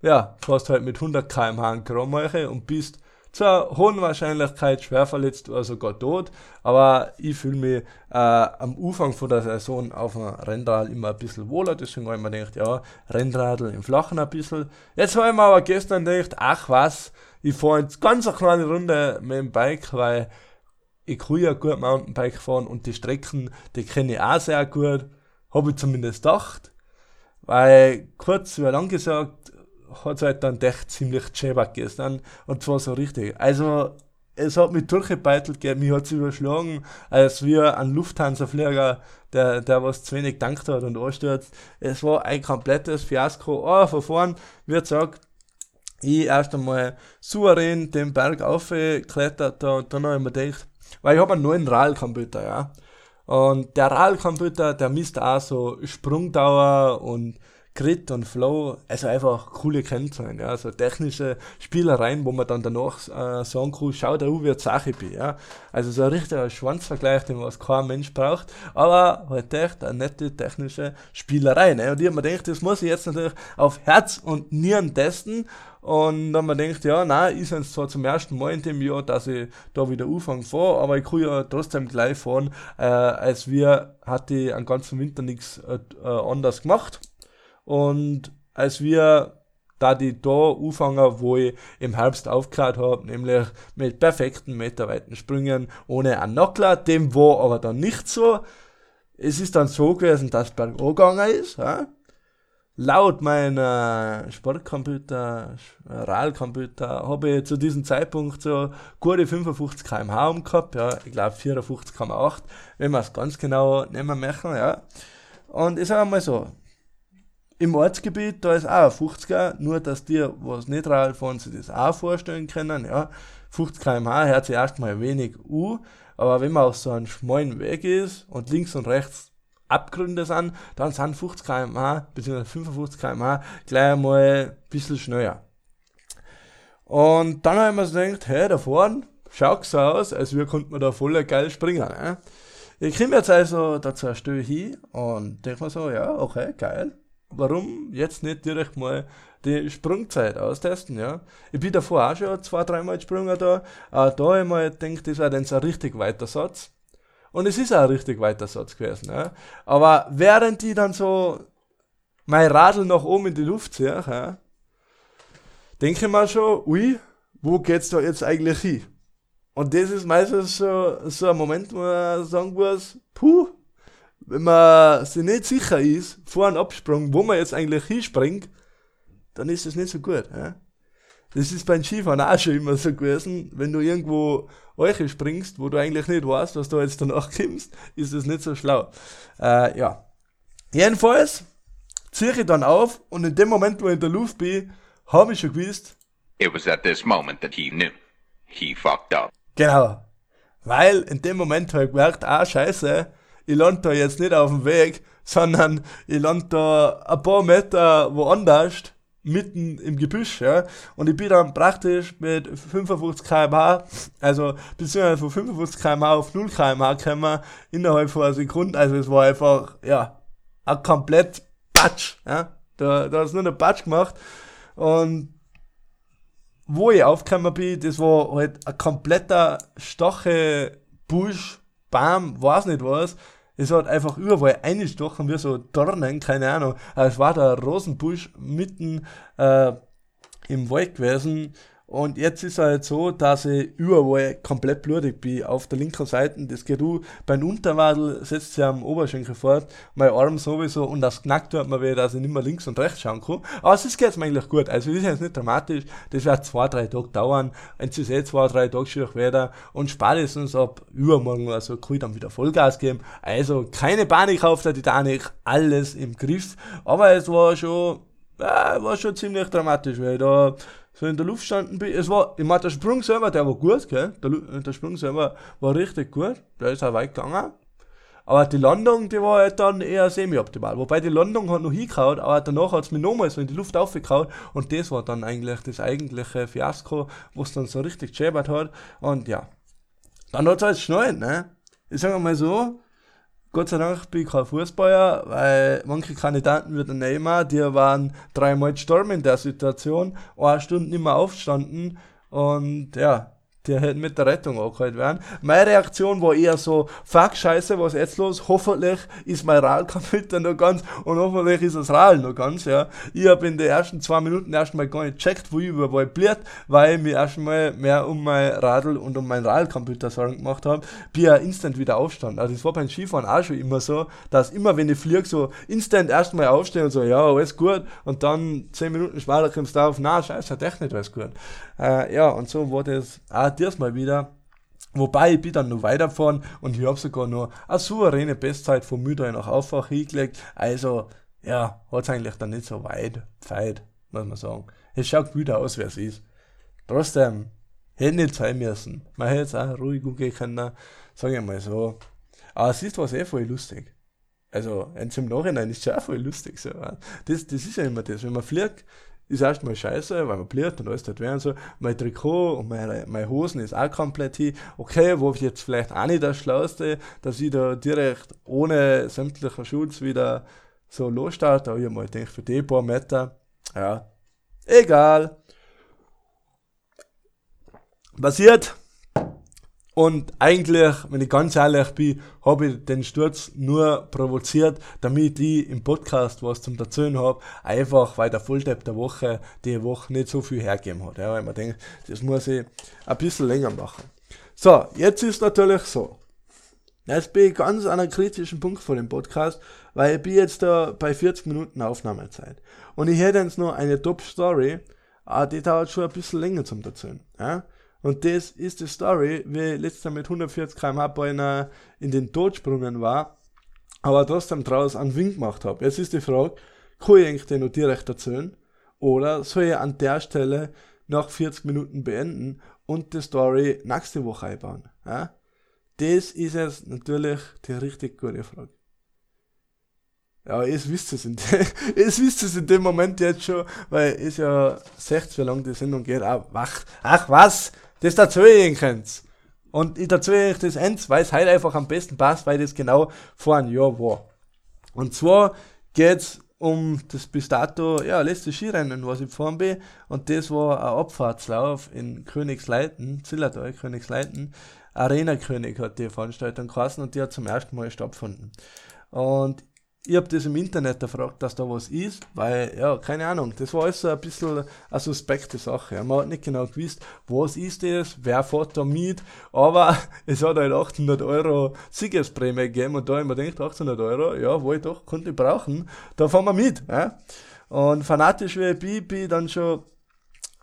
ja, fährst du halt mit 100 km/h Krammache und bist zur hohen Wahrscheinlichkeit schwer verletzt oder sogar tot. Aber ich fühle mich äh, am Anfang von der Saison auf dem Rennrad immer ein bisschen wohler. Deswegen habe ich mir gedacht, ja, Rennradl im Flachen ein bisschen. Jetzt habe ich mir aber gestern gedacht, ach was, ich fahre jetzt ganz eine kleine Runde mit dem Bike, weil ich kann ja gut Mountainbike fahren und die Strecken, die kenne ich auch sehr gut. Habe ich zumindest gedacht. Weil kurz wie lang gesagt, hat es halt dann echt ziemlich Cheback gestern. Und zwar so richtig. Also, es hat mich durchgebeitelt, mich hat es überschlagen, als wir ein Lufthansa-Flieger, der, der was zu wenig gedankt hat und anstürzt. Es war ein komplettes Fiasko. Aber von vorn, wie gesagt, ich erst einmal souverän den Berg aufgeklettert und dann habe ich mir gedacht, weil ich habe einen neuen RAL-Computer, ja. Und der RAL-Computer, der misst auch so Sprungdauer und Grit und Flow, also einfach coole Kennzeichen, ja, also technische Spielereien, wo man dann danach äh, sagen kann, schau da wie Sache bin, ja. Also so ein richtiger Schwanzvergleich, den was kein Mensch braucht, aber halt echt eine nette technische Spielerei, ne. Und ich hab mir gedacht, das muss ich jetzt natürlich auf Herz und Nieren testen und dann man denkt, ja, nein, ist jetzt zwar zum ersten Mal in dem Jahr, dass ich da wieder anfangen fahre, aber ich kann ja trotzdem gleich fahren, äh, als wir hatte ich einen ganzen Winter nichts äh, äh, anders gemacht. Und als wir da die da anfangen, wo ich im Herbst aufgehört habe, nämlich mit perfekten meterweiten Sprüngen ohne einen Knuckler, dem war aber dann nicht so. Es ist dann so gewesen, dass bergauf gegangen ist, ja? laut meiner Sportcomputer, RAL-Computer, habe ich zu diesem Zeitpunkt so gute 55 km/h gehabt, ja, ich glaube 54,8, wenn wir es ganz genau nehmen möchten, ja. Und ich sage mal so, im Ortsgebiet, da ist auch ein 50er, nur dass die, was nicht fahren, sich das auch vorstellen können, ja. 50 km/h hört sich erstmal wenig an, aber wenn man auf so einem schmalen Weg ist und links und rechts Abgründe sind, dann sind 50 km/h bzw. 55 km/h gleich einmal ein bisschen schneller. Und dann habe ich mir so gedacht, hey, da vorne schaut so aus, als wir könnten wir da voll geil springen. Ne? Ich komme jetzt also da zur Stelle hin und denke mir so, ja, okay, geil. Warum jetzt nicht direkt mal die Sprungzeit austesten, ja? Ich bin davor auch schon zwei, dreimal gesprungen da. Auch da ich mir gedacht, das wäre dann so ein richtig weiter Satz. Und es ist auch ein richtig weiter Satz gewesen. Ja. Aber während die dann so mein Radl nach oben in die Luft ziehe, ja, denke ich mir schon, ui, wo geht's da jetzt eigentlich hin? Und das ist meistens so, so ein Moment, wo man sagen muss, puh, wenn man sich nicht sicher ist, vor einem Absprung, wo man jetzt eigentlich hinspringt, dann ist das nicht so gut. Ja? Das ist beim Skifahren auch schon immer so gewesen, wenn du irgendwo Eiche springst, wo du eigentlich nicht weißt, was du jetzt danach <laughs> kommst, ist das nicht so schlau. Äh, ja. Jedenfalls ziehe ich dann auf und in dem Moment, wo ich in der Luft bin, habe ich schon gewusst. It was at this moment that he knew. He fucked up. Genau. Weil in dem Moment habe ich gemerkt, ah, scheiße, ich lande da jetzt nicht auf dem Weg, sondern ich lande da ein paar Meter woanders mitten im Gebüsch, ja. Und ich bin dann praktisch mit 55 km/h, also beziehungsweise von 55 km/h auf 0 km/h gekommen, innerhalb von einer Sekunde. Also es war einfach, ja, ein komplett Batsch, ja. Da, da ist nur eine Batsch gemacht. Und wo ich aufgekommen bin, das war halt ein kompletter Stache, Busch, Baum, weiß nicht was es hat einfach überall eingestochen wie so Dornen, keine Ahnung. Es war der Rosenbusch mitten äh, im Wald gewesen und jetzt ist es halt so, dass ich überall komplett blutig bin. Auf der linken Seite, das geht du, beim Unterwadel setzt sich am Oberschenkel fort, mein Arm sowieso und das knackt tut mir weh, dass ich nicht mehr links und rechts schauen kann. Aber es geht mir eigentlich gut. Also, ist jetzt nicht dramatisch. Das wird zwei, drei Tage dauern. Wenn sie eh zwei, drei Tage schon wieder und spätestens ab übermorgen also kann ich dann wieder Vollgas geben. Also, keine Panik auf der Titanic, alles im Griff. Aber es war schon, ja, war schon ziemlich dramatisch, weil da so in der Luft standen bin. Es war, ich meine, der Sprung selber, der war gut, gell? Der, der Sprung selber war richtig gut. Der ist auch weit gegangen. Aber die Landung, die war halt dann eher semi-optimal. Wobei die Landung hat noch hingehauen, aber danach hat es mir nochmal so in die Luft aufgehauen. Und das war dann eigentlich das eigentliche Fiasko, was dann so richtig geschäbert hat. Und ja. Dann hat es halt geschneit, ne? Ich sage mal so, Gott sei Dank bin ich kein Fußballer, weil manche Kandidaten würden nehmen, die waren dreimal gestorben in der Situation, eine Stunde nicht mehr aufgestanden. Und ja, die hätten mit der Rettung angehalten werden. Meine Reaktion war eher so, fuck, scheiße, was jetzt los? Hoffentlich ist mein Rahlcomputer noch ganz und hoffentlich ist das Rahl noch ganz, ja. Ich habe in den ersten zwei Minuten erstmal gar nicht checkt, wo ich überall blieb, weil ich mir erstmal mehr um mein Radl und um meinen Rahlcomputer Sorgen gemacht habe, bin ja instant wieder aufstanden. Also das war beim Skifahren auch schon immer so, dass immer wenn ich fliege, so instant erstmal aufstehen und so, ja, alles gut und dann zehn Minuten später kommst du auf, na, scheiße, hat echt nicht alles gut. Äh, ja, und so war das auch diesmal wieder. Wobei ich bin dann noch weitergefahren und ich habe sogar noch eine souveräne Bestzeit von Müdai nach Auffach hingelegt. Also, ja, hat es eigentlich dann nicht so weit Zeit, muss man sagen. Es schaut wieder aus, wer es ist. Trotzdem, hätte nicht sein müssen. Man hätte es auch ruhig umgehen können, sage ich mal so. Aber es ist was eh voll lustig. Also, jetzt im Nachhinein ist es auch voll lustig. So. Das, das ist ja immer das. Wenn man fliegt, ist erstmal scheiße, weil man blöd und alles dort wäre und so. Mein Trikot und meine, meine Hosen ist auch komplett hin. Okay, wo ich jetzt vielleicht auch nicht das Schlauste, dass ich da direkt ohne sämtlicher Schutz wieder so losstarte. Aber ich mal gedacht, für die paar Meter, ja, egal. Passiert. Und eigentlich, wenn ich ganz ehrlich bin, habe ich den Sturz nur provoziert, damit ich im Podcast was zum Erzählen habe, einfach weil der Fulltap der Woche die Woche nicht so viel hergegeben hat. Ja, weil man denkt, das muss ich ein bisschen länger machen. So, jetzt ist natürlich so. Jetzt bin ich ganz an einem kritischen Punkt vor dem Podcast, weil ich bin jetzt da bei 40 Minuten Aufnahmezeit. Und ich hätte jetzt noch eine Top-Story, aber die dauert schon ein bisschen länger zum Erzählen. Ja? Und das ist die Story, wie ich letztes Mal mit 140 km/h bei einer in den Tod gesprungen war, aber trotzdem draus einen Wink gemacht habe. Jetzt ist die Frage, kann ich eigentlich den noch direkt erzählen? Oder soll ich an der Stelle nach 40 Minuten beenden und die Story nächste Woche einbauen? Ja? Das ist jetzt natürlich die richtig gute Frage. Ja, es wisst es in, es <laughs> wisst es in dem Moment jetzt schon, weil es ja 60 wie lang die Sendung geht. Ach, ach was, das dazu ich könnt. Und ich dazu ich das eins, weil es heute einfach am besten passt, weil das genau vor einem Jahr war. Und zwar geht's um das bis dato, ja, letzte Skirennen, was ich gefahren bin. Und das war ein Abfahrtslauf in Königsleiten, Zillertal, Königsleiten. Arena König hat die Veranstaltung geheißen und die hat zum ersten Mal stattgefunden. Und ich habe das im Internet gefragt, dass da was ist, weil, ja, keine Ahnung, das war alles so ein bisschen eine suspekte Sache. Man hat nicht genau gewusst, was ist das, wer fährt da mit, aber <laughs> es hat halt 800 Euro Siegesprämie gegeben und da habe ich mir gedacht, 800 Euro, ja, wo ich doch, konnte ich brauchen, da fahren wir mit. Ja. Und fanatisch wie ich bin, ich dann schon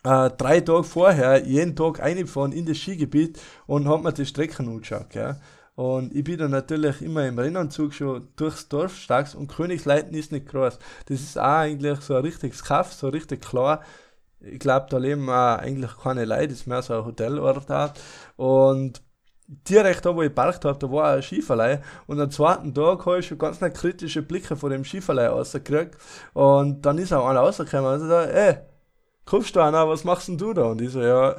äh, drei Tage vorher jeden Tag reingefahren in das Skigebiet und hab mir die Strecken angeschaut. Ja. Und ich bin dann natürlich immer im Rennanzug schon durchs Dorf stark und Königsleiten ist nicht groß. Das ist auch eigentlich so ein richtiges Kaff, so richtig klar. Ich glaube, da leben auch eigentlich keine Leute, das ist mehr so ein Hotelort da. Und direkt da, wo ich geparkt habe, da war ein Skiverleih. Und am zweiten Tag habe ich schon ganz kritische Blicke von dem Skiverleih rausgekriegt. Und dann ist auch einer rausgekommen und sagt, ey, kommst du einer, was machst denn du da? Und ich so, ja,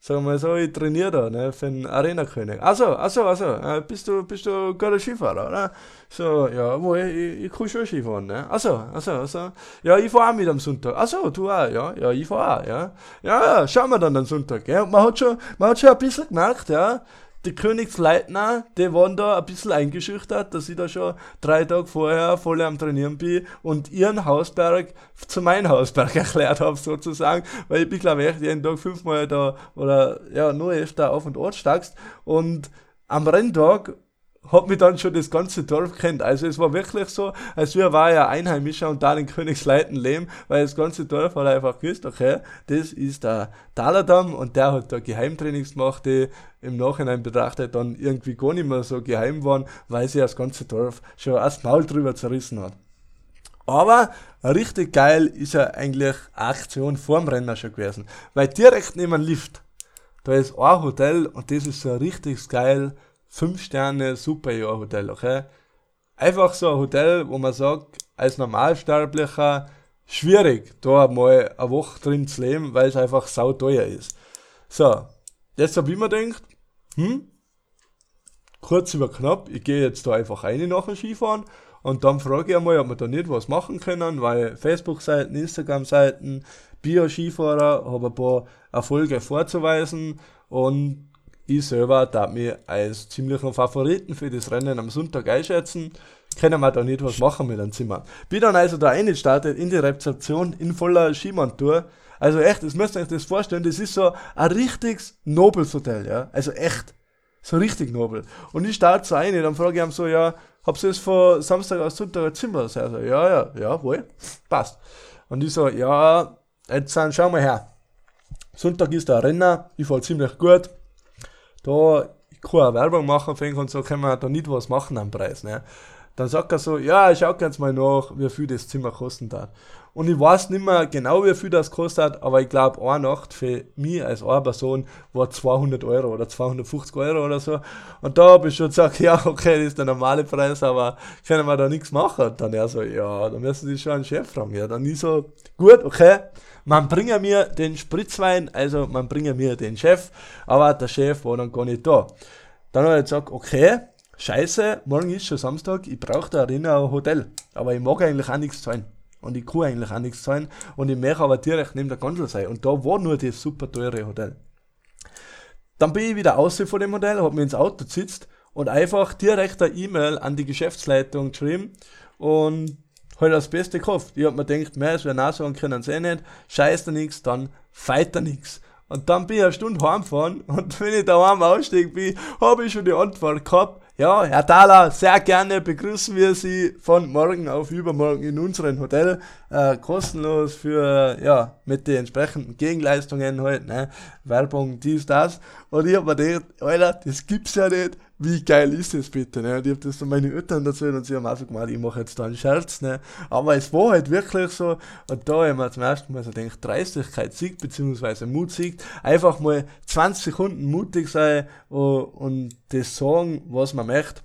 sagen wir so, ich trainiere da, ne, für den Arena-König. Achso, achso, äh, bist du, bist du guter Skifahrer, oder? So, ja, wo, ich, ich kann schon Skifahren, ne? Achso, achso, achso. Ja, ich fahr auch mit am Sonntag. Achso, du auch, ja, ja, ich fahr auch, ja. Ja, ja, schauen wir dann am Sonntag, gell? Man hat schon, man hat schon ein bisschen gemerkt, ja, die Königsleitner, die waren da ein bisschen eingeschüchtert, dass ich da schon drei Tage vorher voll am Trainieren bin und ihren Hausberg zu meinem Hausberg <laughs> erklärt habe, sozusagen, weil ich bin, glaube ich, jeden Tag fünfmal da oder ja, nur öfter auf und Ort steigst. Und am Renntag hat mich dann schon das ganze Dorf kennt. Also es war wirklich so, als wir war ja Einheimischer und da in Königsleiten leben, weil das ganze Dorf hat einfach gewusst, okay, das ist der Taladam und der hat da Geheimtrainings gemacht, die im Nachhinein betrachtet dann irgendwie gar nicht mehr so geheim waren, weil sich das ganze Dorf schon das Maul drüber zerrissen hat. Aber richtig geil ist ja eigentlich Aktion vorm Renner schon gewesen, weil direkt neben dem Lift, da ist ein Hotel und das ist so richtig geil 5 Sterne Superjahr Hotel, okay? Einfach so ein Hotel, wo man sagt, als Normalsterblicher schwierig, da mal eine Woche drin zu leben, weil es einfach sauteuer ist. So, jetzt habe ich mir gedacht, hm, kurz über knapp, ich gehe jetzt da einfach rein nach dem Skifahren und dann frage ich einmal, ob wir da nicht was machen können, weil Facebook-Seiten, Instagram-Seiten, Bio-Skifahrer, habe ein paar Erfolge vorzuweisen und ich selber darf mich als ziemlichen Favoriten für das Rennen am Sonntag einschätzen. Können wir da nicht was machen mit einem Zimmer. Bin dann also da eingestartet in die Rezeption in voller Skimontur. Also echt, das müsst ihr euch das vorstellen, das ist so ein richtiges nobles Hotel, ja. Also echt. So richtig nobel. Und ich starte so ein, dann frage ich ihm so, ja, hab's jetzt von Samstag aus Sonntag ein Zimmer? Also, ja, ja, ja, wohl, passt. Und ich so, ja, jetzt dann schau mal her. Sonntag ist der Renner, ich fall ziemlich gut da keine Werbung machen fängt und so können wir da nicht was machen am Preis. Ne? Dann sagt er so, ja, ich schau ganz mal nach, wie viel das Zimmer kosten hat. Und ich weiß nicht mehr genau, wie viel das kostet, aber ich glaube, eine Nacht für mich als eine Person war 200 Euro oder 250 Euro oder so. Und da habe ich schon gesagt, <laughs> ja, okay, das ist der normale Preis, aber können wir da nichts machen? Und dann er so, ja, da müssen Sie schon einen Chef fragen. Ja, dann ich so, gut, okay, man bringe mir den Spritzwein, also man bringe mir den Chef, aber der Chef war dann gar nicht da. Dann habe ich gesagt, okay, scheiße, morgen ist schon Samstag, ich brauche da drinnen ein Hotel, aber ich mag eigentlich auch nichts zahlen. Und ich kann eigentlich auch nichts zahlen. Und ich möchte aber direkt neben der Gondel sein. Und da war nur das super teure Hotel. Dann bin ich wieder außen von dem Hotel, habe mir ins Auto gesitzt und einfach direkt eine E-Mail an die Geschäftsleitung geschrieben und halt das Beste gehofft. Ich hab mir gedacht, mehr als wir nachsagen können sie eh nicht, scheiß da nichts, dann feit da nichts. Und dann bin ich eine Stunde heimgefahren und <laughs> wenn ich da heim ausstieg bin, habe ich schon die Antwort gehabt, ja, Herr Thaler, sehr gerne begrüßen wir Sie von morgen auf übermorgen in unserem Hotel, äh, kostenlos für, ja, mit den entsprechenden Gegenleistungen halt, ne, Werbung, dies, das. Und ich hab mir gedacht, Alter, das gibt's ja nicht, wie geil ist das bitte, ne? Und ich hab das dann meine Eltern dazu und sie haben auch so gemeint, ich mache jetzt da einen Scherz, ne? Aber es war halt wirklich so, und da haben wir zum ersten Mal so gedacht, Dreistigkeit siegt, beziehungsweise Mut siegt, einfach mal 20 Sekunden mutig sein und, und das sagen, was man möchte.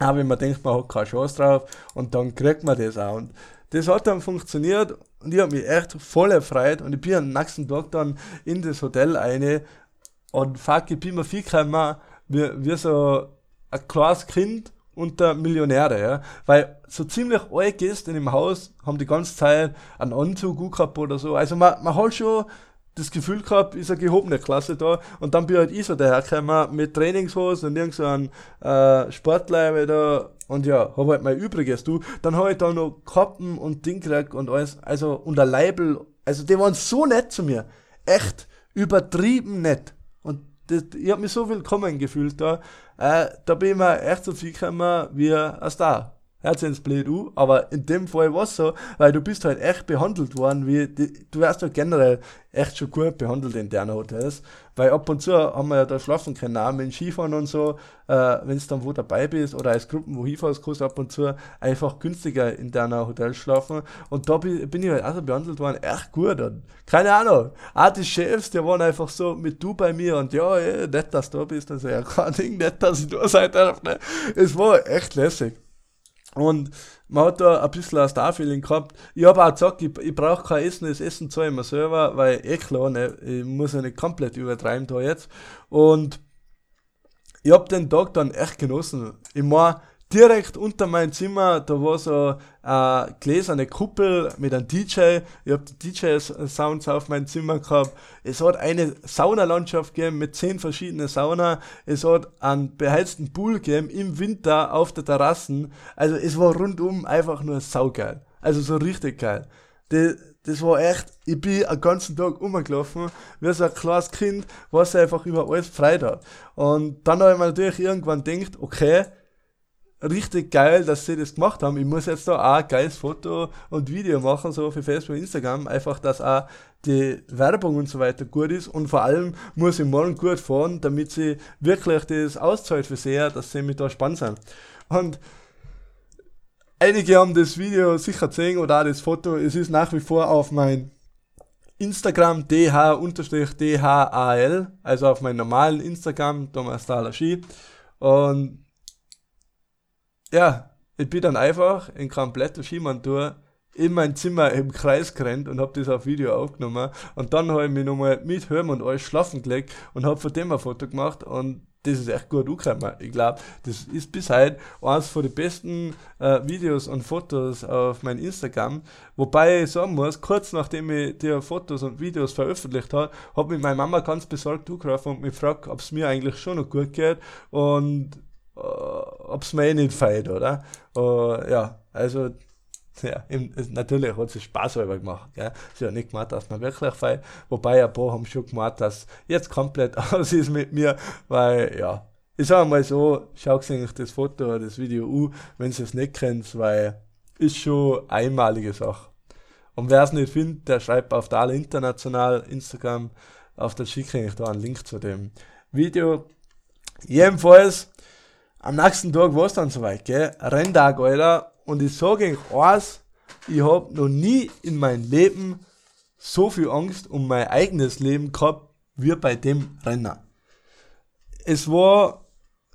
Auch wenn man denkt, man hat keine Chance drauf, und dann kriegt man das auch. Und das hat dann funktioniert, und ich habe mich echt voll erfreut, und ich bin am nächsten Tag dann in das Hotel eine, und fuck, ich bin mir viel gekommen, wie, wie so ein kleines Kind unter Millionäre, ja. Weil so ziemlich alle Gäste in dem Haus haben die ganze Zeit einen Anzug gehabt oder so. Also man, man hat schon das Gefühl gehabt, ist eine gehobene Klasse da. Und dann bin halt ich so dahergekommen mit Trainingshosen und irgend so ein äh, Sportleibe da. Und ja, hab halt mein Übriges, du. Dann hab ich da noch Kappen und Ding gekriegt und alles, also, und ein Label. Also, die waren so nett zu mir. Echt übertrieben nett. Das, ich hab mich so willkommen gefühlt da. Äh, da bin ich mir echt so viel gekommen wie ein Star. An, aber in dem Fall war es so, weil du bist halt echt behandelt worden, wie, die, du wirst halt generell echt schon gut behandelt in deren Hotels, weil ab und zu haben wir ja da schlafen können, auch mit Skifahren und so, äh, wenn du dann wo dabei bist oder als Gruppen wo hinfährst, kannst ab und zu einfach günstiger in deren Hotels schlafen und da bin, bin ich halt auch so behandelt worden, echt gut und keine Ahnung, auch die Chefs, die waren einfach so mit du bei mir und ja, ey, nett, dass du da bist, also ja, <laughs> kein Ding, nett, dass ich da sein darf, ne? es war echt lässig. Und man hat da ein bisschen ein Star-Feeling gehabt. Ich habe auch gesagt, ich, ich brauche kein Essen, das Essen zahle ich mir selber, weil eh klar, ne, ich muss ja nicht komplett übertreiben da jetzt. Und ich habe den Tag dann echt genossen. Ich meine, direkt unter meinem Zimmer, da war so eine gläserne Kuppel mit einem DJ. Ich habe die DJ-Sounds auf meinem Zimmer gehabt. Es hat eine Saunalandschaft gegeben mit zehn verschiedenen Sauna. Es hat einen beheizten Pool gegeben im Winter auf der Terrassen. Also es war rundum einfach nur saugeil. Also so richtig geil. Das, das war echt, ich bin den ganzen Tag umgelaufen, wie so ein kleines Kind, was einfach über alles frei hat. Und dann habe ich mir natürlich irgendwann gedacht, okay, richtig geil, dass sie das gemacht haben. Ich muss jetzt da auch ein geiles Foto und Video machen, so für Facebook, Instagram, einfach, dass auch die Werbung und so weiter gut ist und vor allem muss ich morgen gut fahren, damit sie wirklich das auszahlt für sie, dass sie mit da spannend sind. Und einige haben das Video sicher gesehen oder auch das Foto, es ist nach wie vor auf mein Instagram dh-dhl, also auf meinem normalen Instagram, Thomas Ski. Und ja, ich bin dann einfach in kompletter Skimontur in mein Zimmer im Kreis gerannt und habe das auf Video aufgenommen. Und dann habe ich mich nochmal mit Hören und alles schlafen gelegt und habe von dem ein Foto gemacht und das ist echt gut angekommen. Ich glaube, das ist bis heute eines von den besten äh, Videos und Fotos auf meinem Instagram. Wobei ich sagen muss, kurz nachdem ich die Fotos und Videos veröffentlicht habe, hat mich meine Mama ganz besorgt angerufen und mich gefragt, ob es mir eigentlich schon noch gut geht. Und äh, ob es mir eh nicht feiert, oder? Uh, ja, also, ja, im, natürlich hat es Spaß selber gemacht. Gell? ist ja nicht gemacht, dass man wirklich feiert. Wobei ein paar haben schon gemacht, dass jetzt komplett <laughs> aus ist mit mir, weil, ja, ich sage mal so, schaut euch das Foto oder das Video an, wenn ihr es nicht kennt, weil ist schon einmalige Sache. Und wer es nicht findet, der schreibt auf der International Instagram, auf der schicke ich da einen Link zu dem Video. Jedenfalls, am nächsten Tag war es dann soweit, gell? Renntag, Alter. Und ich sage euch eins, ich hab noch nie in meinem Leben so viel Angst um mein eigenes Leben gehabt, wie bei dem Rennen. Es war,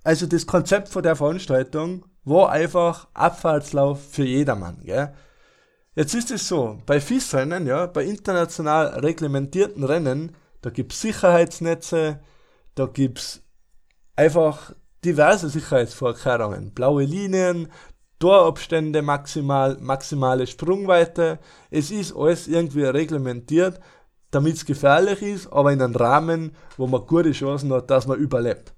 also das Konzept von der Veranstaltung war einfach Abfahrtslauf für jedermann, gell? Jetzt ist es so, bei FIS-Rennen, ja, bei international reglementierten Rennen, da gibt's Sicherheitsnetze, da gibt's einfach diverse Sicherheitsvorkehrungen, blaue Linien, Torabstände maximal, maximale Sprungweite. Es ist alles irgendwie reglementiert, damit es gefährlich ist, aber in einem Rahmen, wo man gute Chancen hat, dass man überlebt.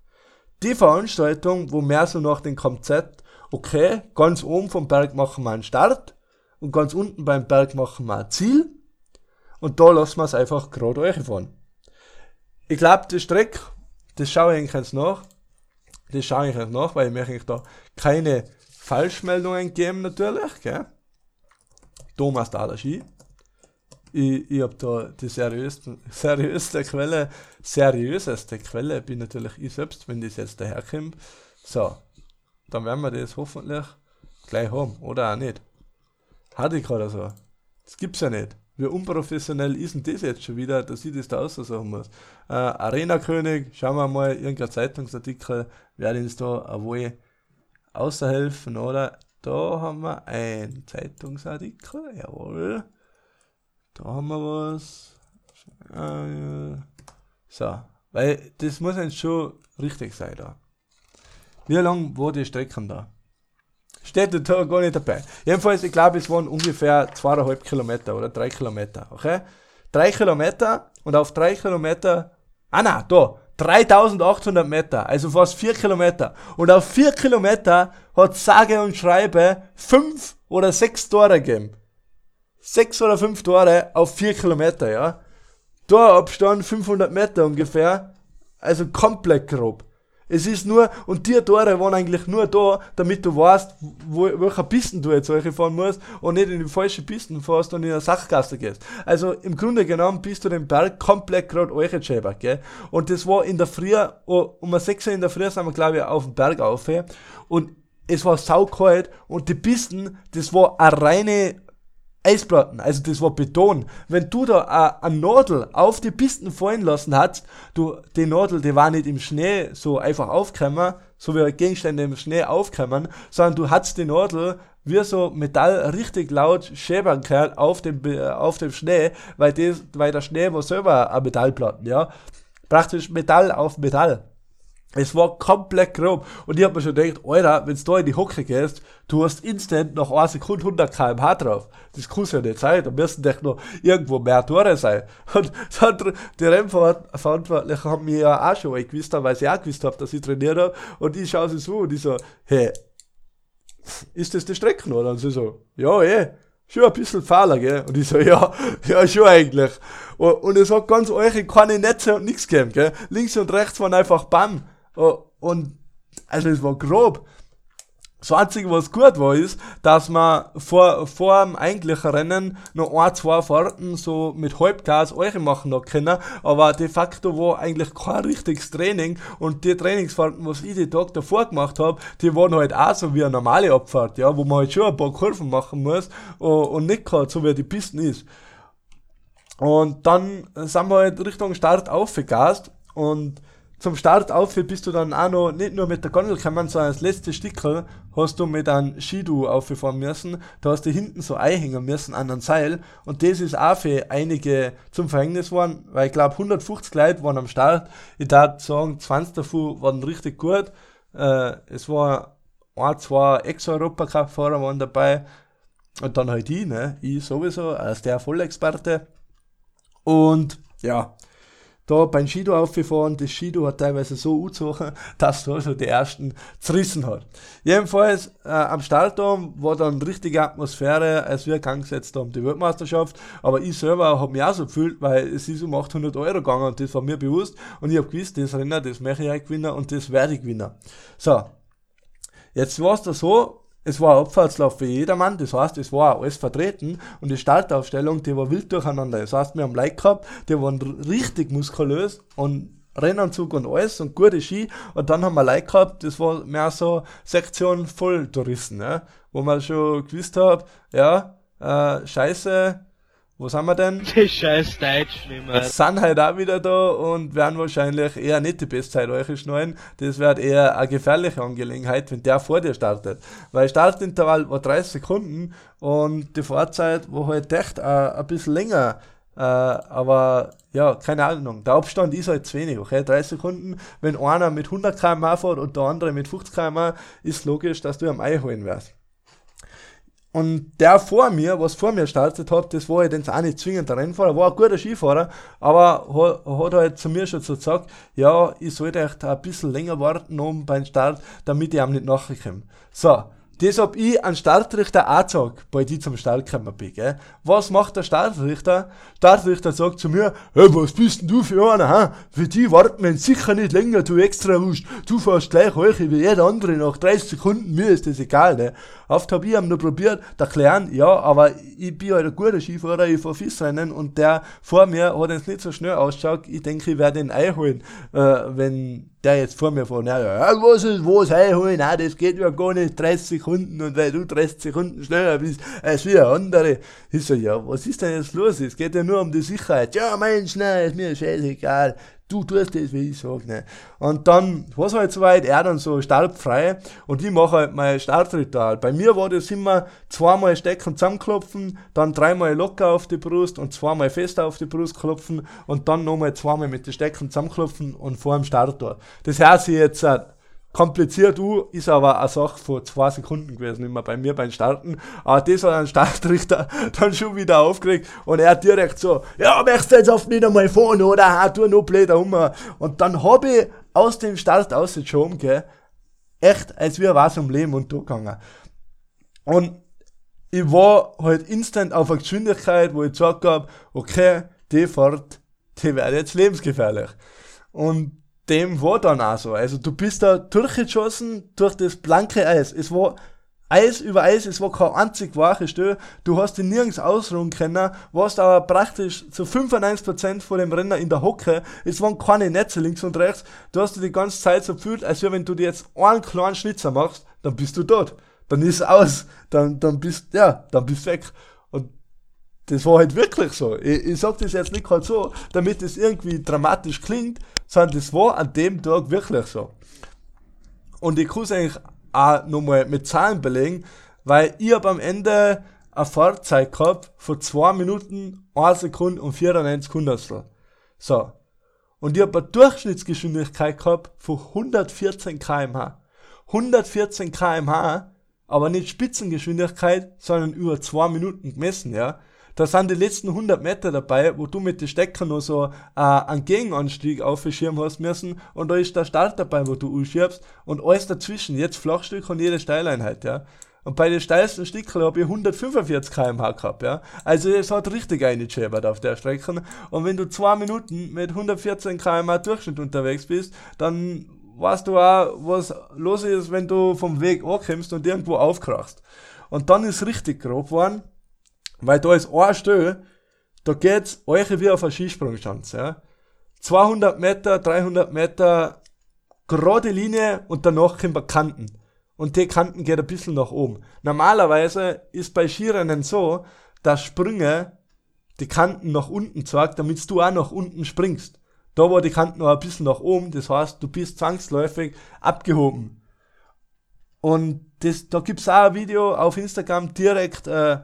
Die Veranstaltung, wo mehr so nach dem Konzept, okay, ganz oben vom Berg machen wir einen Start und ganz unten beim Berg machen wir ein Ziel und da lassen wir es einfach gerade euch fahren. Ich glaube, die Strecke, das schaue ich eigentlich nach, das schaue ich jetzt nach, weil ich möchte da keine Falschmeldungen geben natürlich, gell? Thomas Dadashi. Ich, ich habe da die seriöste, <laughs> seriöste Quelle, seriöseste Quelle bin natürlich ich selbst, wenn das jetzt daherkommt. So, dann werden wir das hoffentlich gleich haben, oder auch nicht. Hatte ich gerade so. Das gibt's ja nicht. Wie unprofessionell ist denn das jetzt schon wieder, dass ich das da aussagen muss? Äh, Arena König, schauen wir mal, irgendein Zeitungsartikel, wer uns da wohl außerhelfen, oder? Da haben wir ein Zeitungsartikel, jawohl. Da haben wir was. So, weil das muss jetzt schon richtig sein da. Wie lang war die Strecke da? Steht da gar nicht dabei. Jedenfalls, ich glaube, es waren ungefähr zweieinhalb Kilometer oder drei Kilometer, okay? Drei Kilometer und auf drei Kilometer, ah na, da, 3800 Meter, also fast 4 Kilometer. Und auf 4 Kilometer hat sage und schreibe 5 oder 6 Tore gegeben. 6 oder 5 Tore auf 4 Kilometer, ja. Torabstand 500 Meter ungefähr. Also komplett grob. Es ist nur, und die Tore waren eigentlich nur da, damit du weißt, wo, welcher Pisten du jetzt solche fahren musst und nicht in die falsche Pisten fährst und in eine Sachgasse gehst. Also im Grunde genommen bist du den Berg komplett gerade euch gell? Und das war in der Früh, oh, um 6 Uhr in der Früh sind wir, glaube ich, auf den Berg auf, und es war saukalt und die Pisten, das war eine reine Eisplatten, also das war Beton. Wenn du da eine Nadel auf die Pisten fallen lassen hast, du, die Nadel, die war nicht im Schnee so einfach aufgekommen, so wie Gegenstände im Schnee aufkommen, sondern du hast die Nadel wie so Metall richtig laut schäbern können auf dem, auf dem Schnee, weil, das, weil der Schnee war selber eine Metallplatten, ja. Praktisch Metall auf Metall. Es war komplett grob. Und ich hab mir schon gedacht, Alter, wenn du da in die Hocke gehst, du hast instant nach einer Sekunde 100 km/h drauf. Das kann ja nicht sein. Da müssen doch noch irgendwo mehr Tore sein. <laughs> Und die Rennverantwortlichen haben mir ja auch schon gewusst, weil sie auch gewusst haben, dass ich trainiert habe. Und ich schaue sie so und ich so, hey, ist das die Strecke oder? Und sie so, ja, eh. Schon ein bisschen fahler, gell? Und ich so, ja, <laughs> ja, schon eigentlich. Und, und es hat ganz euch keine Netze und nichts gegeben, gell? Links und rechts waren einfach Bam. Oh, und also es war grob. Das Einzige, was gut war, ist, dass man vor, vor dem eigentlichen Rennen noch ein, zwei Fahrten so mit Halbgas euch machen noch können, aber de facto war eigentlich kein richtiges Training und die Trainingsfahrten, was ich die Tag davor gemacht habe, die waren halt auch so wie eine normale Abfahrt, ja, wo man halt schon ein paar Kurven machen muss und nicht kann, so wie die Pisten ist. Und dann sind wir halt Richtung Start aufgegast und zum Start auf bist du dann auch noch nicht nur mit der Gondel gekommen, sondern das letzte Stückel hast du mit einem Skidu aufgefahren müssen. Da hast du hinten so einhängen müssen an einem Seil. Und das ist auch für einige zum Verhängnis geworden, weil ich glaube 150 Leute waren am Start. Ich darf sagen, 20 davon waren richtig gut. Äh, es war ein, zwei Ex-Europacup-Fahrer waren dabei. Und dann halt ich, ne? Ich sowieso, als der Vollexperte. Und ja, da beim Skido aufgefahren. Das Skido hat teilweise so angezogen, <laughs> dass da schon die ersten zerrissen hat. Jedenfalls äh, am Startturm war dann richtige Atmosphäre, als wir Gang gesetzt haben, die Weltmeisterschaft. Aber ich selber habe mich auch so gefühlt, weil es ist um 800 Euro gegangen und das war mir bewusst. Und ich habe gewusst, das Rennen, das möchte ich gewinnen und das werde ich gewinnen. So, jetzt war es da so, es war ein Abfahrtslauf für jedermann, das heißt, es war alles vertreten und die Startaufstellung, die war wild durcheinander. Das heißt, wir haben Leute gehabt, die waren richtig muskulös und Rennanzug und alles und gute Ski. Und dann haben wir Leute gehabt, das war mehr so Sektion Volltouristen, ja, wo man schon gewusst hat, ja, äh, scheiße, wo sind wir denn? <laughs> Die scheiß Deutsch nicht mehr. sind halt auch wieder da und werden wahrscheinlich eher nicht die Bestzeit euch schneiden. Das wird eher eine gefährliche Angelegenheit, wenn der vor dir startet. Weil Startintervall war 30 Sekunden und die Fahrzeit war halt echt äh, ein bisschen länger. Äh, aber ja, keine Ahnung. Der Abstand ist halt zu wenig, okay? 30 Sekunden. Wenn einer mit 100 km/h fährt und der andere mit 50 km/h, ist logisch, dass du am Ei holen wirst. Und der vor mir, was vor mir startet hat, das war halt jetzt auch nicht zwingend der Rennfahrer, war ein guter Skifahrer, aber hat, halt zu mir schon so gesagt, ja, ich sollte echt ein bisschen länger warten um beim Start, damit ich ihm nicht nachkomme. So, das hab ich an Startrichter gesagt, bei die zum Start gekommen bin, gell. Was macht der Startrichter? Startrichter sagt zu mir, hey, was bist denn du für einer, ha? Für die warten wir sicher nicht länger, du extra Wust. Du fährst gleich euch wie jeder andere nach 30 Sekunden, mir ist das egal, ne. Oft hab ich ihm nur probiert, der Kleinen, ja, aber ich bin halt ein guter Skifahrer, ich fahr Fissrennen und der vor mir hat jetzt nicht so schnell ausgeschaut, ich denke, ich werde ihn einholen, äh, wenn der jetzt vor mir fährt, ja, was ist, was einholen, nein, das geht ja gar nicht, 30 Sekunden und weil du 30 Sekunden schneller bist als ein andere. Ich so, ja, was ist denn jetzt los? Es geht ja nur um die Sicherheit. Ja, Mensch, nein, ist mir scheißegal. Du tust das, wie ich sag, ne. Und dann war es halt soweit, er dann so startfrei und ich mache halt mein Startritual. Bei mir war das immer zweimal stecken zusammenklopfen, dann dreimal locker auf die Brust und zweimal fest auf die Brust klopfen und dann nochmal zweimal mit den Stecken zusammenklopfen und vor dem Start da. Das hört sich jetzt äh, kompliziert du, ist aber eine Sache vor zwei Sekunden gewesen, immer bei mir beim Starten. Aber das hat ein Startrichter <laughs> dann schon wieder aufgeregt und er direkt so, ja, möchtest du jetzt oft nicht einmal fahren, oder? Ha, tu noch blöder um. Und dann habe ich aus dem Start ausgeschoben, gell, echt, als wäre was um Leben und Tod gegangen. Und ich war halt instant auf eine Geschwindigkeit, wo ich gesagt habe, okay, die Fahrt, die wäre jetzt lebensgefährlich. Und dem war dann auch so. Also du bist da durchgeschossen durch das blanke Eis. Es war Eis über Eis, es war kein einzig wache Stelle. Du hast dich nirgends ausruhen können, warst aber praktisch zu 95% von dem Renner in der Hocke. Es waren keine Netze links und rechts. Du hast dich die ganze Zeit so gefühlt, als wenn du dir jetzt einen kleinen Schnitzer machst, dann bist du dort. Dann ist aus. Dann, dann bist, ja, dann bist weg. Das war halt wirklich so. Ich, ich sag das jetzt nicht gerade so, damit es irgendwie dramatisch klingt, sondern das war an dem Tag wirklich so. Und ich kann es eigentlich auch nochmal mit Zahlen belegen, weil ich habe am Ende eine Fahrzeit gehabt von 2 Minuten, 1 Sekunde und 94 Hundertstel. So. Und ich habe eine Durchschnittsgeschwindigkeit gehabt von 114 kmh. 114 kmh, aber nicht Spitzengeschwindigkeit, sondern über 2 Minuten gemessen, ja. Da sind die letzten 100 Meter dabei, wo du mit den Stecker noch so äh, einen Gegenanstieg aufschirmen hast müssen und da ist der Start dabei, wo du anschiebst und alles dazwischen, jetzt Flachstück und jede Steileinheit, ja. Und bei den steilsten Stückchen habe ich 145 km/h gehabt, ja. Also es hat richtig eingeschäbert auf der Strecke. Und wenn du zwei Minuten mit 114 km/h Durchschnitt unterwegs bist, dann weißt du auch, was los ist, wenn du vom Weg ankommst und irgendwo aufkrachst. Und dann ist richtig grob geworden. Weil da ist ein Stelle, da geht's euch wie auf eine Skisprungschanze, ja. 200 Meter, 300 Meter, gerade Linie und danach kommen Kanten. Und die Kanten geht ein bisschen nach oben. Normalerweise ist bei Skirennen so, dass Sprünge die Kanten nach unten zeigt, damit du auch nach unten springst. Da war die Kanten noch ein bisschen nach oben, das heißt, du bist zwangsläufig abgehoben. Und das, da gibt's auch ein Video auf Instagram direkt äh,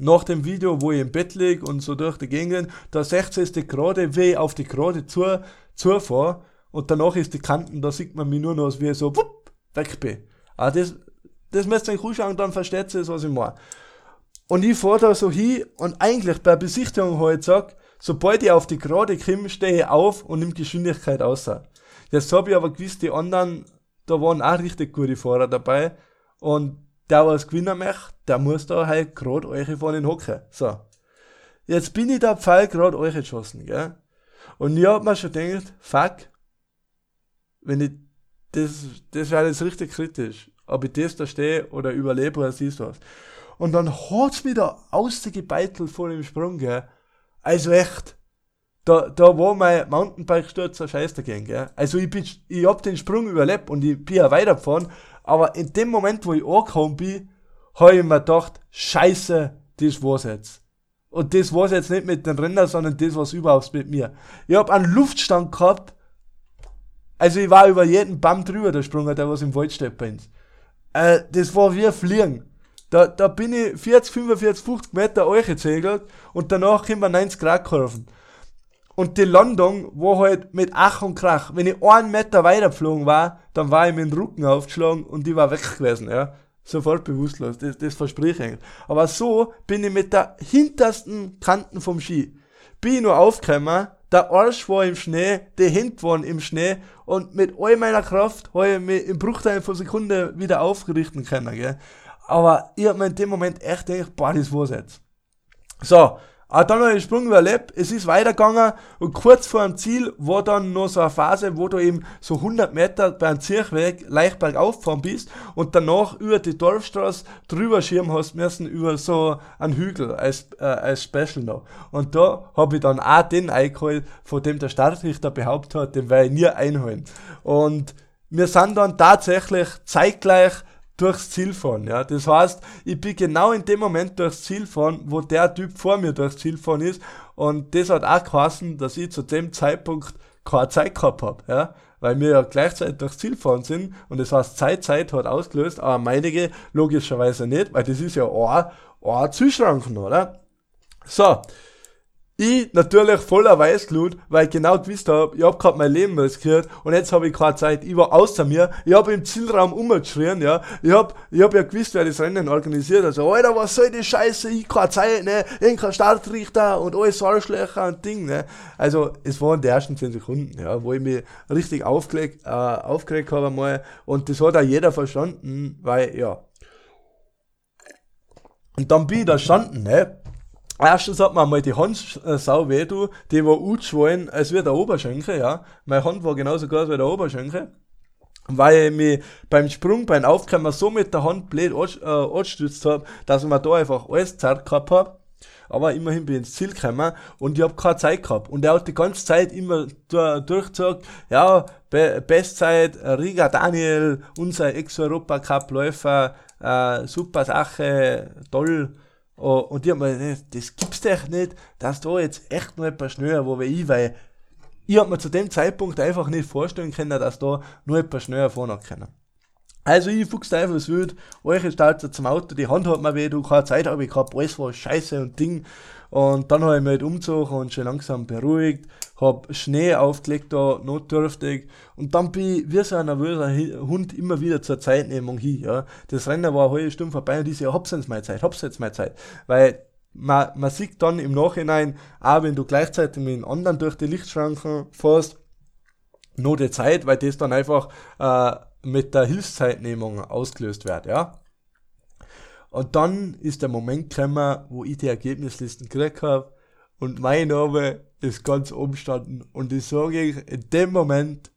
nach dem Video, wo ich im Bett lieg und so durch die Gegend, da 16 ist die gerade, wie ich auf die gerade zu, zufahre und danach ist die Kanten, da sieht man mich nur noch, wie ich so wupp, weg bin. Aber das, das müsst ihr euch anschauen, dann versteht ihr, was ich meine. Und ich fahre da so hin und eigentlich bei Besichtigung halt sag, sobald ich auf die gerade komme, stehe ich auf und nimm Geschwindigkeit aus. Jetzt habe ich aber gewusst, die anderen, da waren auch richtig gute Fahrer dabei und der was gewinnen möchte, der muss da halt gerade euch von den hocken. So. Jetzt bin ich da Pfeil gerade euch geschossen, gell? Und ich hab mir schon gedacht, fuck, wenn ich, das, das wäre jetzt richtig kritisch, ob ich das da stehe oder überlebe oder siehst was. Und dann hat's wieder ausgebeitelt vor dem Sprung, gell? Also echt, da, da war mein Mountainbike-Sturz ein Scheiß dagegen, gell. Also ich bin, ich hab den Sprung überlebt und ich bin ja weitergefahren, aber in dem Moment, wo ich angekommen bin, habe ich mir gedacht, scheiße, das war's jetzt. Und das war's jetzt nicht mit den Rändern, sondern das war's überhaupt mit mir. Ich hab einen Luftstand gehabt, also ich war über jeden Baum drüber der Sprung, der was im Wald steht bei uns. Äh, das war wie ein Fliegen. Da, da bin ich 40, 45, 50 Meter gezegelt und danach kommen wir 90 Grad Kurven. Und die Landung war halt mit Ach und Krach. Wenn ich einen Meter weiter geflogen war, dann war ich mit dem Rücken aufgeschlagen und ich war weg gewesen, ja. Sofort bewusstlos, das, das verspreche ich eigentlich. Aber so bin ich mit der hintersten Kanten vom Ski. Bin ich nur aufgekommen, der Arsch war im Schnee, die Hände waren im Schnee und mit all meiner Kraft habe ich mich im Bruchteil von Sekunde wieder aufrichten können, gell. Aber ich hab mir in dem Moment echt gedacht, boah, das war's jetzt. So, aber dann habe ich den Sprung überlebt, es ist weitergegangen und kurz vor dem Ziel war dann noch so eine Phase, wo du eben so 100 Meter beim Zirchweg leicht bergauf fahren bist und danach über die Dorfstraße drüber schirmen hast müssen über so einen Hügel als, äh, als Special noch. Und da habe ich dann auch den eingeholt, von dem der Startrichter behauptet hat, den werde ich nie einholen. Und wir sind dann tatsächlich zeitgleich durchs Ziel fahren. Ja? Das heißt, ich bin genau in dem Moment durchs Ziel fahren, wo der Typ vor mir durchs Ziel fahren ist. Und das hat auch geheißen, dass ich zu dem Zeitpunkt keine Zeit gehabt habe. Ja? Weil wir ja gleichzeitig durchs Ziel fahren sind. Und das heißt, Zeit, Zeit hat ausgelöst, aber meinige logischerweise nicht, weil das ist ja ein, ein Zielschranken, oder? So, ich natürlich voller Weißglut, weil ich genau gewusst habe, ich hab grad mein Leben riskiert und jetzt habe ich keine Zeit. Ich war außer mir, ich habe im Zielraum umgeschrien, ja. Ich hab, ich hab ja gewusst, wer das Rennen organisiert. Also, Alter, was soll die Scheiße? Ich keine Zeit, ne? Kein Startrichter und alles Arschlöcher und Ding, ne? Also, es waren die ersten 10 Sekunden, ja, wo ich mich richtig aufgeregt, äh, aufgeregt habe einmal und das hat auch jeder verstanden, weil, ja. Und dann bin ich da standen, ne? Erstens hat mir mal die Hand äh, sau weh, du, die war angeschwollen, als wie der Oberschenkel, ja. Meine Hand war genauso groß wie der Oberschenkel. Weil ich mich beim Sprung, beim Aufkommen so mit der Hand blöd äh, angestützt habe, dass ich mir da einfach alles zart gehabt hab. Aber immerhin bin ich ins Ziel gekommen und ich hab keine Zeit gehabt. Und er hat die ganze Zeit immer durchgesagt, ja, Be Bestzeit, Riga Daniel, unser Ex-Europacup-Läufer, äh, super Sache, toll. Oh, und die haben mir gesagt, das gibt's doch nicht, dass da jetzt echt noch etwas schneller war wie ich, weil ich hab mir zu dem Zeitpunkt einfach nicht vorstellen können, dass da nur etwas schneller fahren können. Also ich fuchs wild, euch startet zum Auto, die Hand hat mir weh, du keine Zeit habe ich gehabt, alles war scheiße und Ding. Und dann habe ich mich halt umgezogen und schon langsam beruhigt, hab Schnee aufgelegt da, notdürftig. Und dann bin ich wie so ein nervöser Hund immer wieder zur Zeitnehmung hin, ja. Das Rennen war eine halbe Stunde vorbei und ich so, hab's jetzt meine Zeit, hab's jetzt meine Zeit. Weil man, man sieht dann im Nachhinein, auch wenn du gleichzeitig mit den anderen durch die Lichtschranken fährst, nur die Zeit, weil das dann einfach äh, mit der Hilfszeitnehmung ausgelöst wird, ja. Und dann ist der Moment gekommen, wo ich die Ergebnislisten gekriegt habe und mein Name ist ganz oben standen. Und ich sage ich, in dem Moment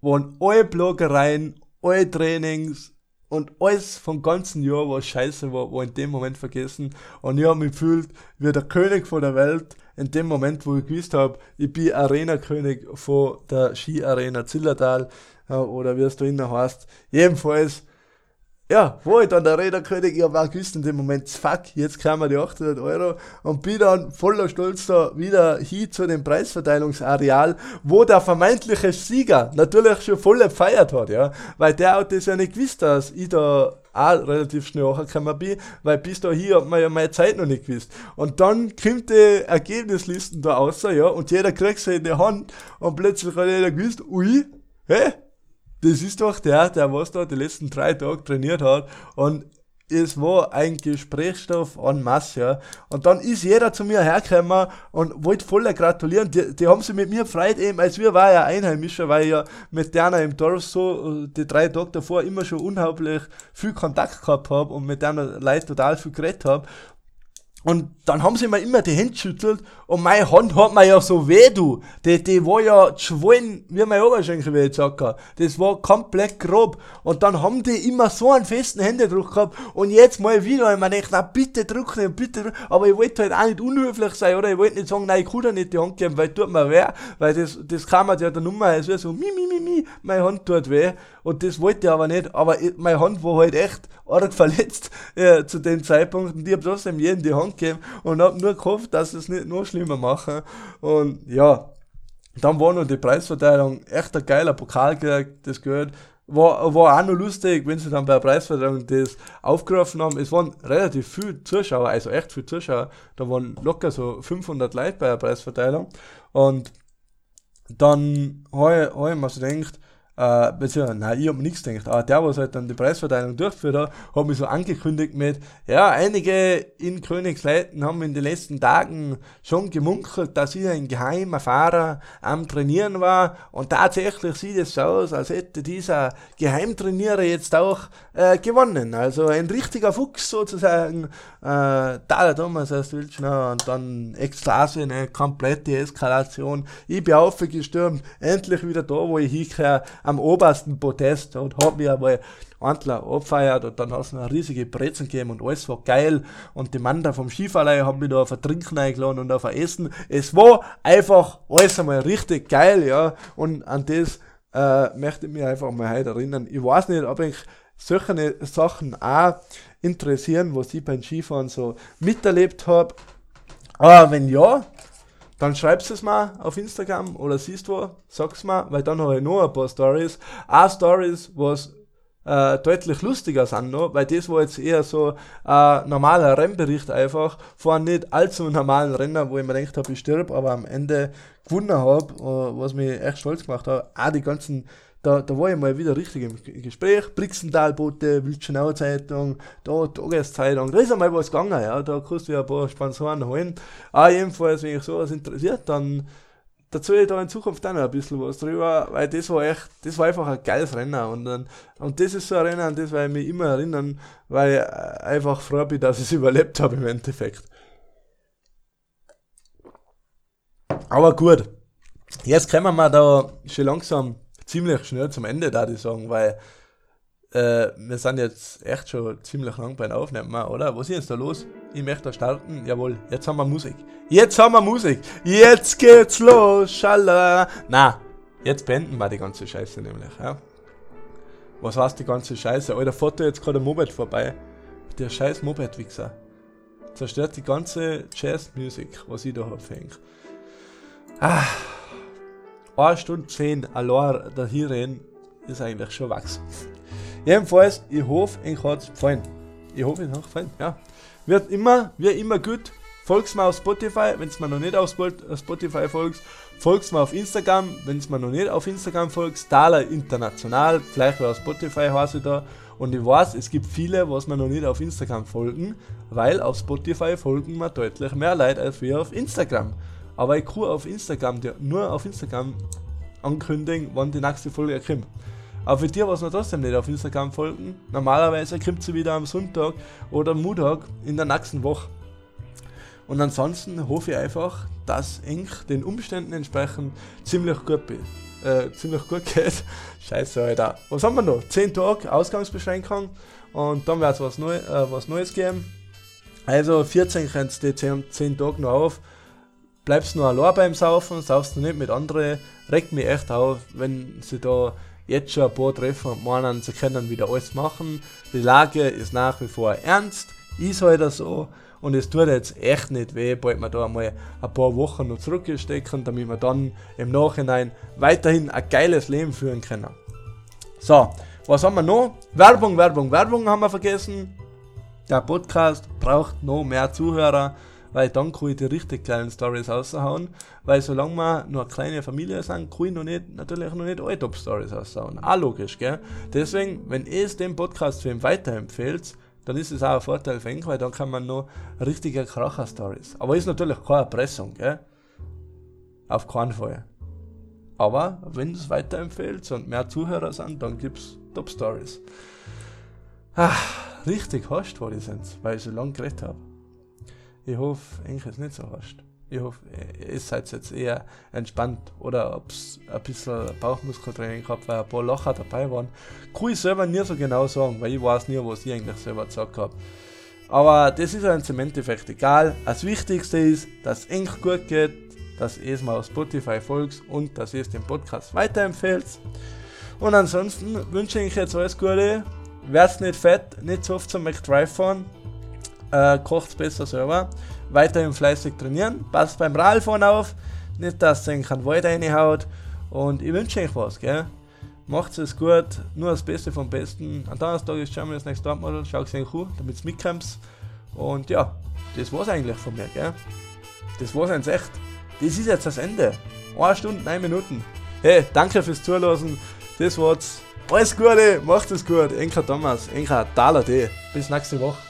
waren alle Bloggereien, alle Trainings und alles vom ganzen Jahr, was scheiße war, war in dem Moment vergessen. Und ich habe mich gefühlt wie der König von der Welt in dem Moment, wo ich gewusst habe, ich bin Arena-König von der Ski-Arena Zillertal oder wie es da innen heißt. Jedenfalls ja, wo ich dann der Räderkönig, ich war gewusst in dem Moment, fuck, jetzt kriegen wir die 800 Euro und bin dann voller Stolz da wieder hin zu dem Preisverteilungsareal, wo der vermeintliche Sieger natürlich schon voll gefeiert hat, ja, weil der hat das ja nicht gewusst, dass ich da auch relativ schnell angekommen bin, weil bis dahin hat man ja meine Zeit noch nicht gewusst. Und dann kommt die Ergebnislisten da raus, ja, und jeder kriegt sie in die Hand und plötzlich hat jeder gewusst, ui, hä, das ist doch der, der was da die letzten drei Tage trainiert hat und es war ein Gesprächsstoff en masse, ja. Und dann ist jeder zu mir hergekommen und wollte voller gratulieren. Die, die haben sich mit mir gefreut, eben, als wir war ja Einheimischer, weil ich ja mit denen im Dorf so die drei Tage davor immer schon unheimlich viel Kontakt gehabt habe und mit denen Leute total viel geredet habe. Und dann haben sie mir immer die Hände geschüttelt und meine Hand hat mir ja so weh, du. Die, die war ja geschwollen, wie mein Oberschenkel, wie ich. Das war komplett grob. Und dann haben die immer so einen festen Händedruck gehabt. Und jetzt mal wieder, ich meine, ich, na, bitte drück nicht, bitte drück. Aber ich wollte halt auch nicht unhöflich sein, oder? Ich wollte nicht sagen, nein, ich kann dir nicht die Hand geben, weil tut mir weh. Weil das, das kam mir ja der Nummer, es wäre so, mi, mi, mi, mi, meine Hand tut weh. Und das wollte ich aber nicht. Aber ich, meine Hand war halt echt arg <laughs> verletzt äh, zu dem Zeitpunkt. Und ich habe trotzdem jedem die Hand gegeben und habe nur gehofft, dass es nicht noch schlimmer machen. Und ja, dann war noch die Preisverteilung echt ein geiler Pokal gekriegt, das gehört. War, war auch noch lustig, wenn sie dann bei der Preisverteilung das aufgerufen haben. Es waren relativ viele Zuschauer, also echt viele Zuschauer. Da waren locker so 500 Leute bei der Preisverteilung. Und dann habe ich, hab ich mir so gedacht, äh, beziehungsweise, nein, ich habe nichts gedacht, aber der, was halt dann die Preisverteilung durchgeführt hat, hat mich so angekündigt mit, ja, einige in Königsleiten haben in den letzten Tagen schon gemunkelt, dass ich ein geheimer Fahrer am Trainieren war. Und tatsächlich sieht es so aus, als hätte dieser Geheimtrainierer jetzt auch äh, gewonnen. Also ein richtiger Fuchs sozusagen, äh, da Thomas aus Wildschnau und dann Ekstase, eine komplette Eskalation. Ich bin aufgestürmt, endlich wieder da, wo ich hingehöre, am obersten Podest und hab mich einmal Antler abfeiert und dann hast du eine riesige Brezen gegeben und alles war geil und die Männer vom Skiverleih haben mich da auf ein Trinken eingeladen und auf ein Essen. Es war einfach alles einmal richtig geil, ja, und an das äh, möchte ich mich einfach mal heute erinnern. Ich weiß nicht, ob ich solche Sachen auch interessieren, was ich beim Skifahren so miterlebt habe. Aber wenn ja, dann schreibst es mal auf Instagram oder siehst du, sag's mal, weil dann habe ich noch ein paar Stories. Auch Stories, was äh, deutlich lustiger sind noch, weil das war jetzt eher so ein äh, normaler Rennbericht einfach von nicht allzu normalen Renner, wo ich mir gedacht habe, ich stirb, aber am Ende gewonnen habe, äh, was mich echt stolz gemacht hat. Auch die ganzen da, da war ich mal wieder richtig im Gespräch. Brixentalbote, Wildschenauer Zeitung, da Tageszeitung, da ist einmal was gegangen, ja. Da kannst du ja ein paar Sponsoren holen. Ah, jedenfalls, wenn euch sowas interessiert, dann erzähle ich da in Zukunft auch noch ein bisschen was drüber, weil das war echt, das war einfach ein geiles Rennen und, dann, und das ist so ein Rennen, an das werde ich mich immer erinnern, weil ich einfach froh bin, dass ich es überlebt habe im Endeffekt. Aber gut, jetzt kommen wir da schon langsam ziemlich schnell zum Ende, da ich sagen, weil äh, wir sind jetzt echt schon ziemlich lang beim Aufnehmen, oder? Was ist jetzt da los? Ich möchte da starten. Jawohl, jetzt haben wir Musik. Jetzt haben wir Musik. Jetzt geht's los. Schalala. Na, jetzt beenden wir die ganze Scheiße nämlich, ja. Was heißt die ganze Scheiße? Alter, fährt da jetzt gerade ein Moped vorbei. Der scheiß Moped-Wichser. Zerstört die ganze Jazz-Musik, was ich da hab. Ah. 1 Stunde 10 allein da hier reden, ist eigentlich schon wachsen. Jedenfalls, ich hoffe, euch hat es gefallen. Ich hoffe, es hat gefallen, ja. Wird immer, wird immer gut. Folgt mir auf Spotify, wenn es mir noch nicht auf Spotify folgt. Folgt mir auf Instagram, wenn es mir noch nicht auf Instagram folgt. Thaler International, vielleicht auf Spotify heiße ich da. Und ich weiß, es gibt viele, was mir noch nicht auf Instagram folgen, weil auf Spotify folgen mir deutlich mehr Leute als wir auf Instagram. Aber ich kann auf Instagram, nur auf Instagram ankündigen, wann die nächste Folge kommt. Aber für die, was noch trotzdem nicht auf Instagram folgen, normalerweise kommt sie wieder am Sonntag oder Montag in der nächsten Woche. Und ansonsten hoffe ich einfach, dass eng den Umständen entsprechend ziemlich gut, äh, ziemlich gut geht. <laughs> Scheiße, Alter. Was haben wir noch? 10 Tage Ausgangsbeschränkung und dann wird es was, Neu äh, was Neues geben. Also 14 könnt die 10, 10 Tage noch auf bleibst nur allein beim Saufen, saufst du nicht mit anderen, regt mich echt auf, wenn sie da jetzt schon ein paar treffen und meinen, sie können wieder alles machen. Die Lage ist nach wie vor ernst, ist halt so und es tut jetzt echt nicht weh, bald wir da einmal ein paar Wochen noch zurückstecken, damit wir dann im Nachhinein weiterhin ein geiles Leben führen können. So, was haben wir noch? Werbung, Werbung, Werbung haben wir vergessen. Der Podcast braucht noch mehr Zuhörer weil dann kann ich die richtig kleinen Stories raushauen, weil solange wir nur eine kleine Familie sind, kann ich noch nicht, natürlich noch nicht alle Top-Stories raushauen. Auch logisch, gell? Deswegen, wenn ihr es dem Podcast für ihn weiterempfehlt, dann ist es auch ein Vorteil für ihn, weil dann kann man noch richtige Kracher-Stories. Aber ist natürlich keine Erpressung, gell? Auf keinen Fall. Aber wenn es weiterempfehlt und mehr Zuhörer sind, dann gibt es Top-Stories. Ah, richtig hasst, wo die sind, weil ich so lange geredet habe. Ich hoffe, eigentlich ist es nicht so hast. Ich hoffe, ihr seid jetzt eher entspannt oder ob es ein bisschen Bauchmuskeltraining gehabt, weil ein paar Locher dabei waren. Kann ich selber nie so genau sagen, weil ich weiß nie, was ich eigentlich selber gesagt habe. Aber das ist ein im Endeffekt egal. Das Wichtigste ist, dass es eigentlich gut geht, dass ihr es mal auf Spotify folgt und dass ihr es den Podcast weiterempfehlt. Und ansonsten wünsche ich jetzt alles Gute. Werdet nicht fett, nicht so oft zum McDrive fahren. Äh, kocht besser selber. Weiterhin fleißig trainieren. Passt beim Radfahren auf. Nicht, dass ihr keinen Wald reinhaut. Und ich wünsche euch was, gell? Macht es gut, nur das Beste vom Besten. Am Donnerstag ist mal das nächste Topmodel. Schau es euch an, damit es mitkommst. Und ja, das war's eigentlich von mir, gell? Das war's jetzt echt. Das ist jetzt das Ende. Eine Stunde, neun Minuten. Hey, danke fürs Zuhören. Das war's. Alles Gute, macht es gut. Enka Thomas, Enka Taler D. Bis nächste Woche.